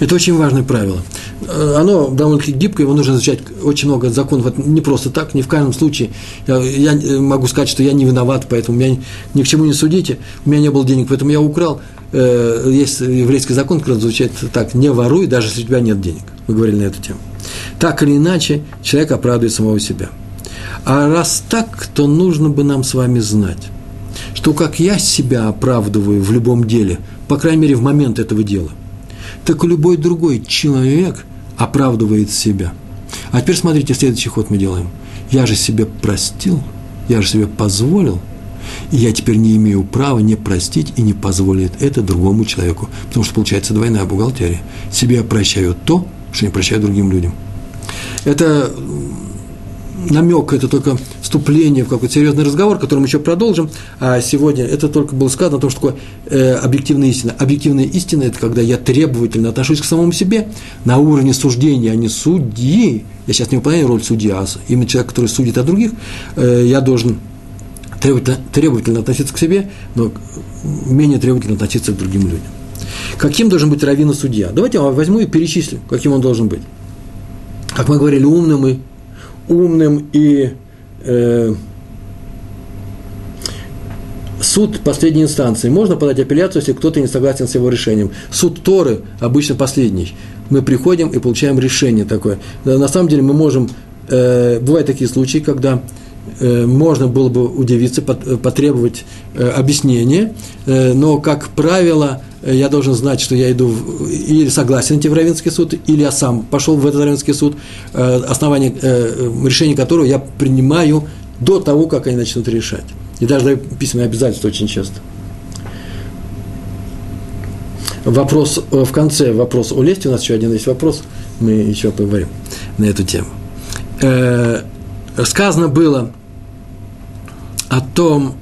Это очень важное правило. Э, оно довольно-таки гибкое, его нужно изучать очень много законов. Это не просто так, ни в каждом случае. Я, я э, могу сказать, что я не виноват, поэтому меня ни к чему не судите. У меня не было денег, поэтому я украл. Э, есть еврейский закон, который звучит так, не воруй, даже если у тебя нет денег. Мы говорили на эту тему. Так или иначе, человек оправдывает самого себя. А раз так, то нужно бы нам с вами знать, что как я себя оправдываю в любом деле, по крайней мере, в момент этого дела – так и любой другой человек оправдывает себя. А теперь смотрите, следующий ход мы делаем. Я же себе простил, я же себе позволил, и я теперь не имею права не простить и не позволить это другому человеку. Потому что получается двойная бухгалтерия. Себе прощаю то, что не прощаю другим людям. Это намек, это только вступление в какой-то серьезный разговор, который мы еще продолжим. А сегодня это только было сказано о том, что такое э, объективная истина. Объективная истина – это когда я требовательно отношусь к самому себе на уровне суждения, а не судьи. Я сейчас не выполняю роль судьи, а именно человек, который судит о других. Э, я должен требовательно, требовательно относиться к себе, но менее требовательно относиться к другим людям. Каким должен быть раввин судья? Давайте я возьму и перечислю, каким он должен быть. Как мы говорили, умным и умным и э, суд последней инстанции. Можно подать апелляцию, если кто-то не согласен с его решением. Суд Торы обычно последний. Мы приходим и получаем решение такое. На самом деле мы можем, э, бывают такие случаи, когда э, можно было бы удивиться, потребовать э, объяснения, э, но, как правило, Э, я должен знать, что я иду в, или согласен идти в Равенский суд, или я сам пошел в этот Равенский суд, э, основание э, решения которого я принимаю до того, как они начнут решать. И даже даю письменные обязательства очень часто. Вопрос в конце, вопрос о лести, у нас еще один есть вопрос, мы еще поговорим на эту тему. сказано было о том,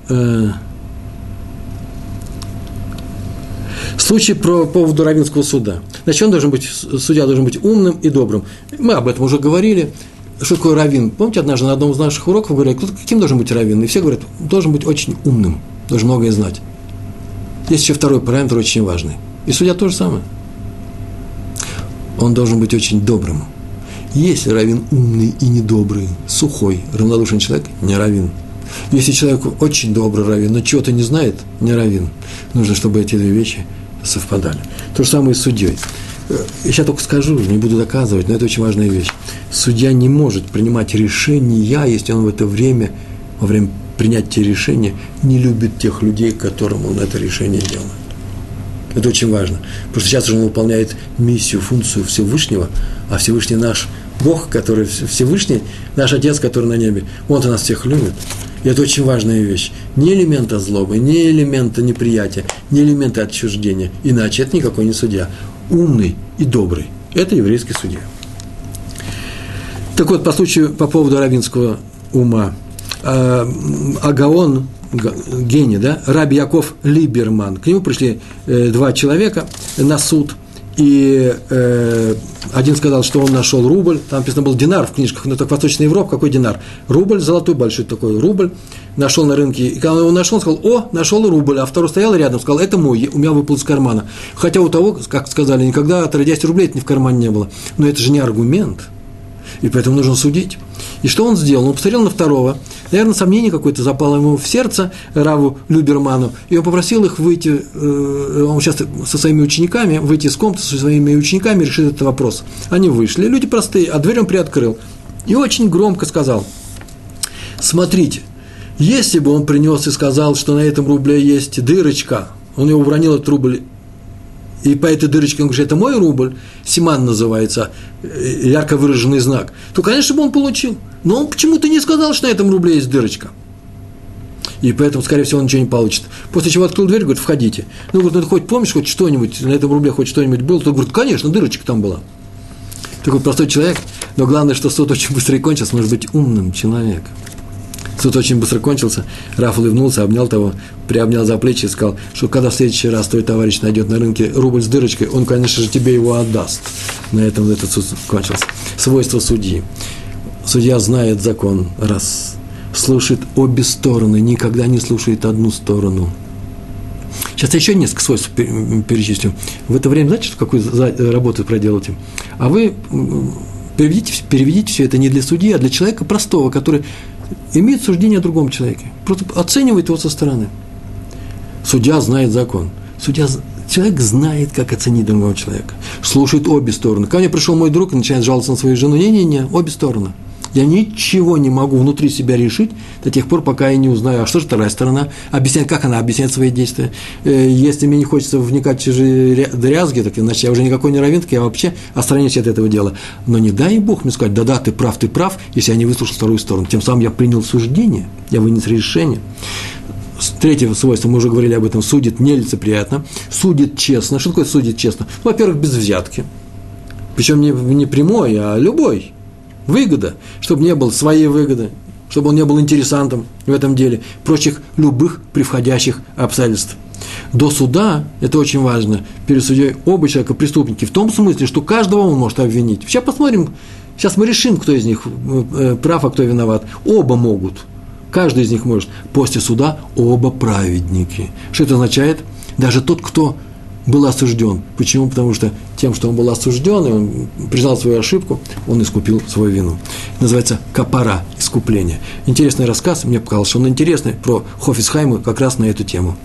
Случай про поводу Равинского суда. Значит, он должен быть, судья должен быть умным и добрым. Мы об этом уже говорили. Что такое раввин? Помните, однажды на одном из наших уроков говорили, каким должен быть раввин? И все говорят, должен быть очень умным, должен многое знать. Есть еще второй параметр очень важный. И судья то же самое. Он должен быть очень добрым. Если раввин умный и недобрый, сухой, равнодушный человек, не раввин. Если человек очень добрый раввин, но чего-то не знает, не раввин. Нужно, чтобы эти две вещи совпадали. То же самое и с судьей. Я сейчас только скажу, не буду доказывать, но это очень важная вещь. Судья не может принимать решения, если он в это время, во время принятия решения, не любит тех людей, которым он это решение делает. Это очень важно. Потому что сейчас уже он выполняет миссию, функцию Всевышнего, а Всевышний наш Бог, который Всевышний, наш Отец, который на небе, Он-то нас всех любит. И это очень важная вещь. Не элемента злобы, не элемента неприятия, не элемента отчуждения. Иначе это никакой не судья. Умный и добрый. Это еврейский судья. Так вот, по случаю, по поводу равинского ума. А, Агаон, гений, да, Раби Яков Либерман. К нему пришли э, два человека на суд – и э, один сказал, что он нашел рубль, там написано был динар в книжках, но так Восточная Европа, какой динар? Рубль, золотой большой такой рубль, нашел на рынке, и когда он нашел, он сказал, о, нашел рубль, а второй стоял рядом, сказал, это мой, у меня выпал из кармана. Хотя у того, как сказали, никогда отродясь рублей ни в кармане не было. Но это же не аргумент, и поэтому нужно судить. И что он сделал? Он посмотрел на второго, наверное, сомнение какое-то запало ему в сердце, Раву Люберману, и он попросил их выйти, э, он сейчас со своими учениками, выйти из комнаты со своими учениками и решить этот вопрос. Они вышли, люди простые, а дверь он приоткрыл. И очень громко сказал, смотрите, если бы он принес и сказал, что на этом рубле есть дырочка, он его уронил этот рубль и по этой дырочке он говорит, это мой рубль, Симан называется, э, ярко выраженный знак, то, конечно, бы он получил. Но он почему-то не сказал, что на этом рубле есть дырочка. И поэтому, скорее всего, он ничего не получит. После чего открыл дверь, говорит, входите. Ну, говорит, ну, хоть помнишь хоть что-нибудь, на этом рубле хоть что-нибудь было? То говорит, конечно, дырочка там была. Такой простой человек, но главное, что суд очень быстро и кончился, может быть умным человеком. Суд очень быстро кончился. Раф улыбнулся, обнял того, приобнял за плечи и сказал, что когда в следующий раз твой товарищ найдет на рынке рубль с дырочкой, он, конечно же, тебе его отдаст. На этом этот суд кончился. Свойство судьи. Судья знает закон, раз. Слушает обе стороны, никогда не слушает одну сторону. Сейчас я еще несколько свойств перечислю. В это время, знаете, какую работу проделаете? А вы переведите, переведите все это не для судьи, а для человека простого, который имеет суждение о другом человеке, просто оценивает его со стороны. Судья знает закон. Судья, человек знает, как оценить другого человека. Слушает обе стороны. Ко мне пришел мой друг и начинает жаловаться на свою жену. Не-не-не, обе стороны. Я ничего не могу внутри себя решить до тех пор, пока я не узнаю, а что же вторая сторона, объясняет, как она объясняет свои действия. Э, если мне не хочется вникать в чужие дрязги, так иначе я уже никакой не равин, я вообще отстраняюсь от этого дела. Но не дай Бог мне сказать, да-да, ты прав, ты прав, если я не выслушал вторую сторону. Тем самым я принял суждение, я вынес решение. Третье свойство, мы уже говорили об этом, судит нелицеприятно, судит честно. Что такое судит честно? Во-первых, без взятки. Причем не, не прямой, а любой выгода, чтобы не было своей выгоды, чтобы он не был интересантом в этом деле, прочих любых превходящих обстоятельств. До суда, это очень важно, перед судьей оба человека преступники, в том смысле, что каждого он может обвинить. Сейчас посмотрим, сейчас мы решим, кто из них э, прав, а кто виноват. Оба могут, каждый из них может. После суда оба праведники. Что это означает? Даже тот, кто был осужден. Почему? Потому что тем, что он был осужден, и он признал свою ошибку, он искупил свою вину. Называется «Капара» – искупление. Интересный рассказ, мне показалось, что он интересный, про Хофисхайма как раз на эту тему.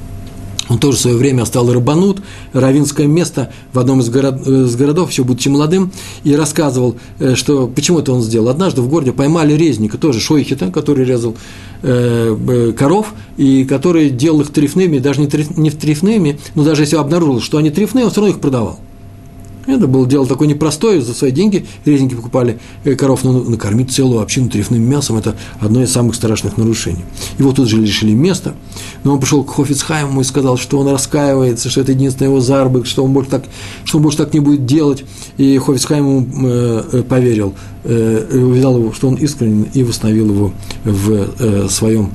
Он тоже в свое время стал рабанут, равинское место в одном из, город, э, из городов, еще будучи молодым, и рассказывал, э, что почему это он сделал. Однажды в городе поймали резника, тоже шойхита, который резал э, коров, и который делал их трефными, даже не, треф, не трефными, но даже если обнаружил, что они трефные, он все равно их продавал. Это было дело такое непростое, за свои деньги резники покупали э, коров, но накормить целую общину трефным мясом – это одно из самых страшных нарушений. Его тут же лишили места, но он пришел к Хофицхайму и сказал, что он раскаивается, что это единственный его заработок, что он больше так, что он больше так не будет делать. И Хофицхайм ему э, э, поверил, увидал его, что он искренен, и восстановил его в своем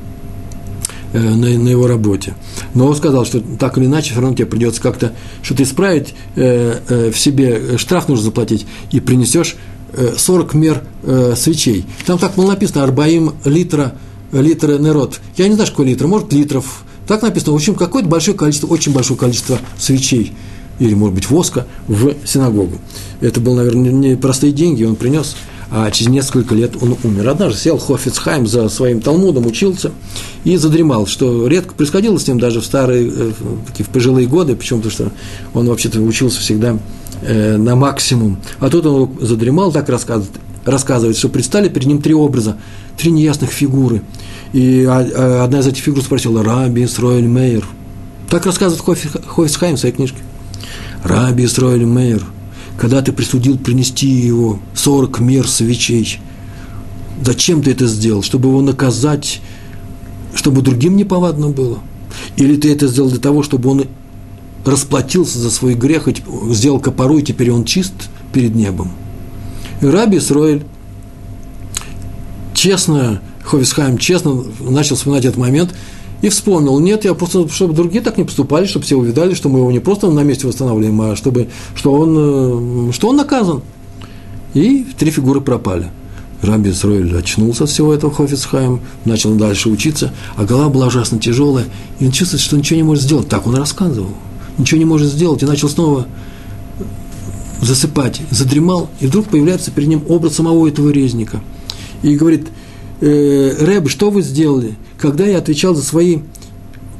на, на его работе. Но он сказал, что так или иначе, все равно тебе придется как-то что-то исправить э, э, в себе, штраф нужно заплатить, и принесешь э, 40 мер э, свечей. Там так было написано, арбаим литра, литра народ. Я не знаю, сколько литров, может, литров. Так написано, в общем, какое-то большое количество, очень большое количество свечей или, может быть, воска в синагогу. Это было, наверное, не простые деньги, он принес – а через несколько лет он умер. Однажды сел Хофицхайм за своим Талмудом, учился и задремал, что редко происходило с ним даже в старые, э, такие в пожилые годы, почему? Потому что он вообще-то учился всегда э, на максимум. А тут он задремал, так рассказывает, рассказывает, что предстали перед ним три образа, три неясных фигуры. И одна из этих фигур спросила, Раби Исроэль Мейер. Так рассказывает Хофицхайм в своей книжке. Раби Исроэль Мейер – когда ты присудил принести его 40 мер свечей, зачем ты это сделал? Чтобы его наказать, чтобы другим неповадно было? Или ты это сделал для того, чтобы он расплатился за свой грех, и сделал копору, и теперь он чист перед небом? И Раби Исроэль честно, Ховисхайм честно начал вспоминать этот момент – и вспомнил, нет, я просто, чтобы другие так не поступали, чтобы все увидали, что мы его не просто на месте восстанавливаем, а чтобы, что он, э, что он наказан. И три фигуры пропали. Раби Исроиль очнулся от всего этого Хофицхайм, начал дальше учиться, а голова была ужасно тяжелая, и он чувствует, что ничего не может сделать. Так он рассказывал. Ничего не может сделать, и начал снова засыпать, задремал, и вдруг появляется перед ним образ самого этого резника. И говорит, э, Рэб, что вы сделали? Когда я отвечал за свои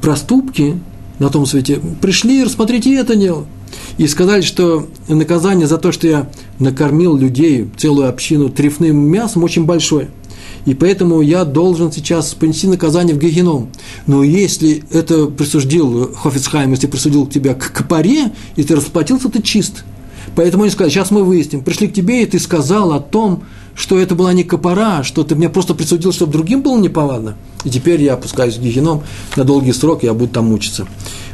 проступки на том свете, пришли, рассмотрите это дело. И сказали, что наказание за то, что я накормил людей, целую общину трефным мясом, очень большое. И поэтому я должен сейчас понести наказание в Гегеном. Но если это присудил Хофицхайм, если присудил тебя к копоре, и ты расплатился, ты чист. Поэтому они сказали, сейчас мы выясним. Пришли к тебе, и ты сказал о том, что это была не копора, что ты мне просто присудил, чтобы другим было неповадно. И теперь я опускаюсь в гигеном на долгий срок, я буду там мучиться.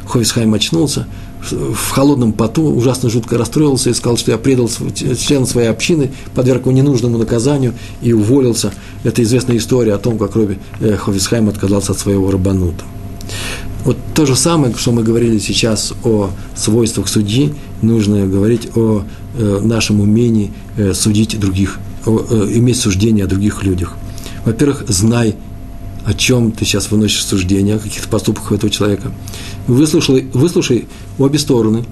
Ховисхайм очнулся, в холодном поту ужасно жутко расстроился и сказал, что я предал член своей общины, подверг его ненужному наказанию и уволился. Это известная история о том, как Роби э, Ховисхайм отказался от своего рабанута. Вот то же самое, что мы говорили сейчас о свойствах судьи, нужно говорить о э, нашем умении э, судить других иметь суждение о других людях. Во-первых, знай, о чем ты сейчас выносишь суждение, о каких-то поступках этого человека. Выслушай, выслушай обе стороны,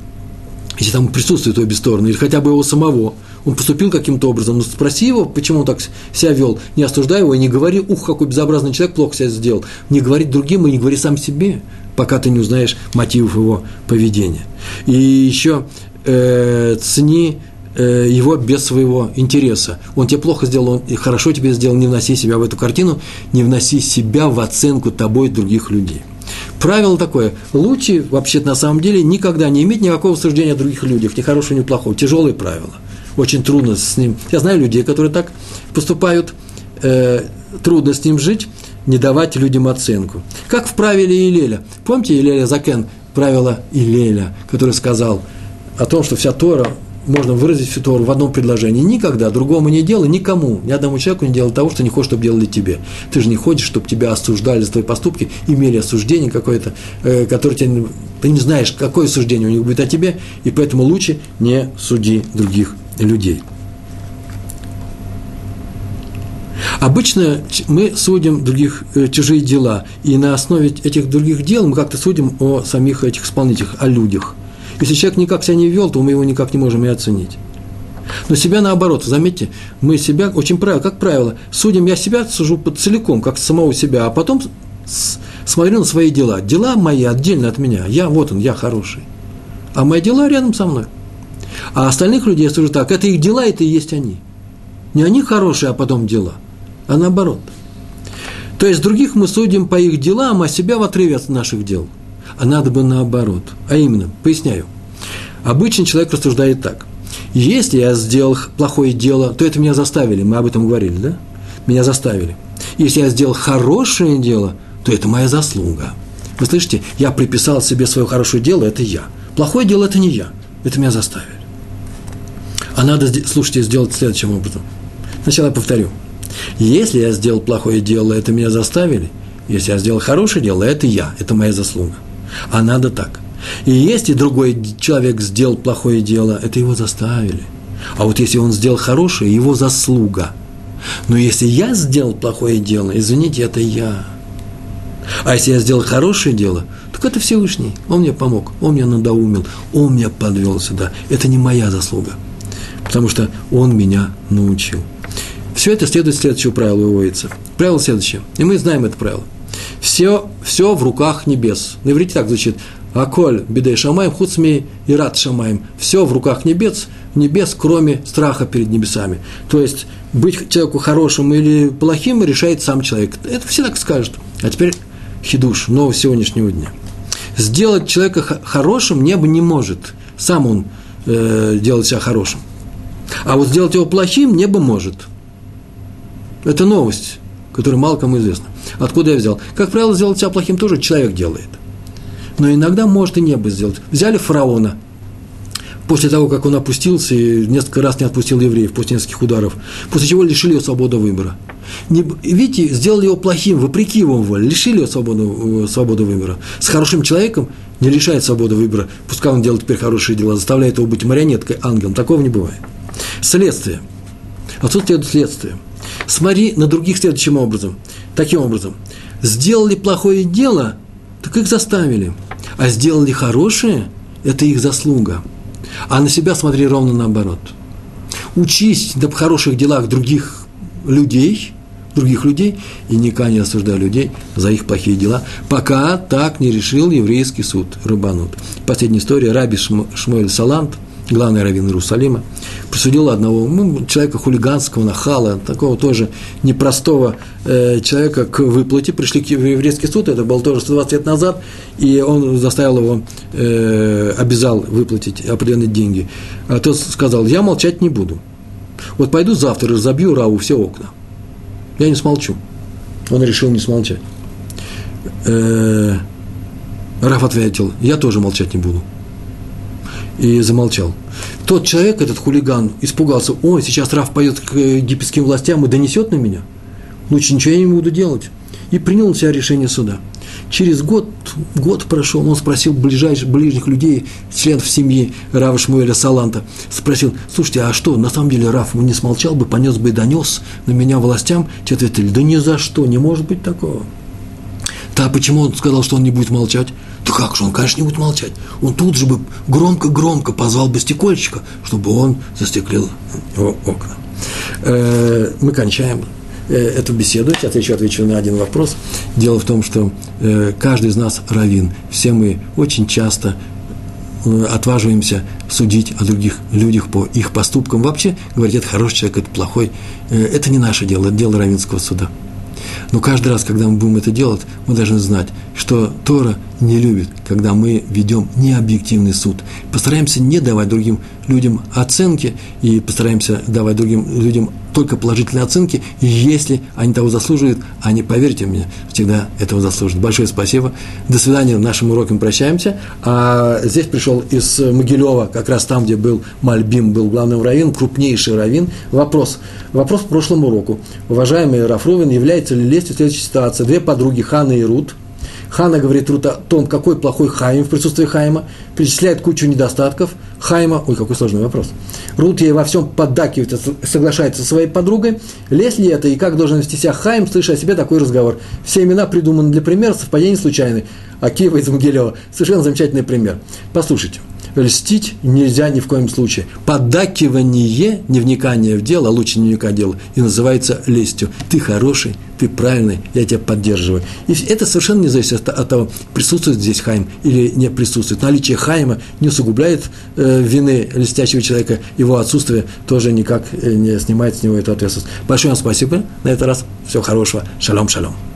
если там присутствует обе стороны, или хотя бы его самого, он поступил каким-то образом, ну спроси его, почему он так себя вел, не осуждай его и не говори, ух, какой безобразный человек плохо себя сделал, не говори другим и не говори сам себе, пока ты не узнаешь мотивов его поведения. И еще э, цени Э, его без своего интереса. Он тебе плохо сделал, он и хорошо тебе сделал, не вноси себя в эту картину, не вноси себя в оценку тобой других людей. Правило такое, лучше вообще на самом деле никогда не иметь никакого суждения о других людях, ни хорошего, ни плохого, тяжелое правило. Очень трудно с ним. Я знаю людей, которые так поступают, э, трудно с ним жить, не давать людям оценку. Как в правиле Илеля. Помните Илеля Закен, правило Илеля, который сказал о том, что вся Тора можно выразить всю Тору в одном предложении. Никогда другому не делай, никому, ни одному человеку не делай того, что не хочешь, чтобы делали тебе. Ты же не хочешь, чтобы тебя осуждали за твои поступки, имели осуждение какое-то, э, которое тебе, ты не знаешь, какое суждение у них будет о тебе, и поэтому лучше не суди других людей. Обычно мы судим других э, чужие дела, и на основе этих других дел мы как-то судим о самих этих исполнителях, о людях. Если человек никак себя не вел, то мы его никак не можем и оценить. Но себя наоборот, заметьте, мы себя, очень правило, как правило, судим, я себя сужу целиком, как самого себя, а потом смотрю на свои дела. Дела мои отдельно от меня. Я, вот он, я хороший. А мои дела рядом со мной. А остальных людей я сужу так, это их дела, это и есть они. Не они хорошие, а потом дела, а наоборот. То есть других мы судим по их делам, а себя в отрыве от наших дел – а надо бы наоборот. А именно, поясняю. Обычный человек рассуждает так. Если я сделал плохое дело, то это меня заставили, мы об этом говорили, да? Меня заставили. Если я сделал хорошее дело, то это моя заслуга. Вы слышите, я приписал себе свое хорошее дело, это я. Плохое дело – это не я, это меня заставили. А надо, слушайте, сделать следующим образом. Сначала я повторю. Если я сделал плохое дело, это меня заставили. Если я сделал хорошее дело, это я, это моя заслуга. А надо так. И если другой человек сделал плохое дело, это его заставили. А вот если он сделал хорошее, его заслуга. Но если я сделал плохое дело, извините, это я. А если я сделал хорошее дело, так это Всевышний. Он мне помог, он меня надоумил, он меня подвел сюда. Это не моя заслуга, потому что он меня научил. Все это следует следующему правилу выводится. Правило следующее. И мы знаем это правило – все, все в руках небес. На иврите так звучит. Аколь бедей шамаем, хуцми и рад шамаем. Все в руках небес, небес, кроме страха перед небесами. То есть, быть человеку хорошим или плохим решает сам человек. Это все так скажут. А теперь хидуш, нового сегодняшнего дня. Сделать человека хорошим небо не может. Сам он э, делать себя хорошим. А вот сделать его плохим небо может. Это новость, которая мало кому известна. Откуда я взял? Как правило, сделать себя плохим тоже человек делает. Но иногда может и небо сделать. Взяли фараона – после того, как он опустился и несколько раз не отпустил евреев после нескольких ударов, после чего лишили его свободы выбора. Не, видите, сделали его плохим, вопреки его воле, лишили его свободу, э, свободы выбора. С хорошим человеком не лишает свободы выбора, пускай он делает теперь хорошие дела, заставляет его быть марионеткой, ангелом. Такого не бывает. Следствие. Отсутствие следствия. Смотри на других следующим образом. Таким образом. Сделали плохое дело, так их заставили. А сделали хорошее, это их заслуга. А на себя смотри ровно наоборот. Учись на хороших делах других людей, других людей, и никогда не осуждай людей за их плохие дела, пока так не решил еврейский суд Рабанут. Последняя история. Раби Шмуэль Салант – главный раввин Иерусалима, присудил одного ну, человека хулиганского, нахала, такого тоже непростого э, человека к выплате. Пришли в еврейский суд, это было тоже 120 лет назад, и он заставил его, э, обязал выплатить определенные деньги. А тот сказал, я молчать не буду. Вот пойду завтра, разобью Раву все окна. Я не смолчу. Он решил не смолчать. Э, Раф ответил, я тоже молчать не буду и замолчал. Тот человек, этот хулиган, испугался, ой, сейчас Раф пойдет к египетским властям и донесет на меня. Лучше ничего я не буду делать. И принял на себя решение суда. Через год, год прошел, он спросил ближайших, ближних людей, членов семьи Рава Шмуэля Саланта, спросил, слушайте, а что, на самом деле Раф не смолчал бы, понес бы и донес на меня властям? Те ответили, да ни за что, не может быть такого. Да почему он сказал, что он не будет молчать? Да как же, он, конечно, не будет молчать. Он тут же бы громко-громко позвал бы стекольщика, чтобы он застеклил окна. Э, мы кончаем э, эту беседу. Я отвечу, отвечу на один вопрос. Дело в том, что э, каждый из нас равин. Все мы очень часто отваживаемся судить о других людях по их поступкам. Вообще, говорить, это хороший человек, это плохой. Это не наше дело, это дело равинского суда. Но каждый раз, когда мы будем это делать, мы должны знать, что Тора не любит, когда мы ведем необъективный суд. Постараемся не давать другим людям оценки и постараемся давать другим людям только положительные оценки, если они того заслуживают, они, поверьте мне, всегда этого заслуживают. Большое спасибо. До свидания. Нашим уроком прощаемся. А здесь пришел из Могилева, как раз там, где был Мальбим, был главным раввин, крупнейший раввин. Вопрос. Вопрос к прошлому уроку. Уважаемый Рафровин, является ли лестью следующая ситуация? Две подруги, Хана и Рут, Хана говорит Рут о том, какой плохой Хаим в присутствии Хаима, перечисляет кучу недостатков Хаима. Ой, какой сложный вопрос. Рут ей во всем поддакивает, соглашается со своей подругой. Лезь ли это и как должен вести себя Хаим, слыша о себе такой разговор? Все имена придуманы для примера, совпадение случайны. Акива из Могилева. Совершенно замечательный пример. Послушайте льстить нельзя ни в коем случае. Поддакивание, не вникание в дело, а лучше не вникать в дело, и называется лестью. Ты хороший, ты правильный, я тебя поддерживаю. И это совершенно не зависит от, того, присутствует здесь Хайм или не присутствует. Наличие Хайма не усугубляет э, вины льстящего человека, его отсутствие тоже никак э, не снимает с него эту ответственность. Большое вам спасибо на этот раз. Всего хорошего. Шалом, шалом.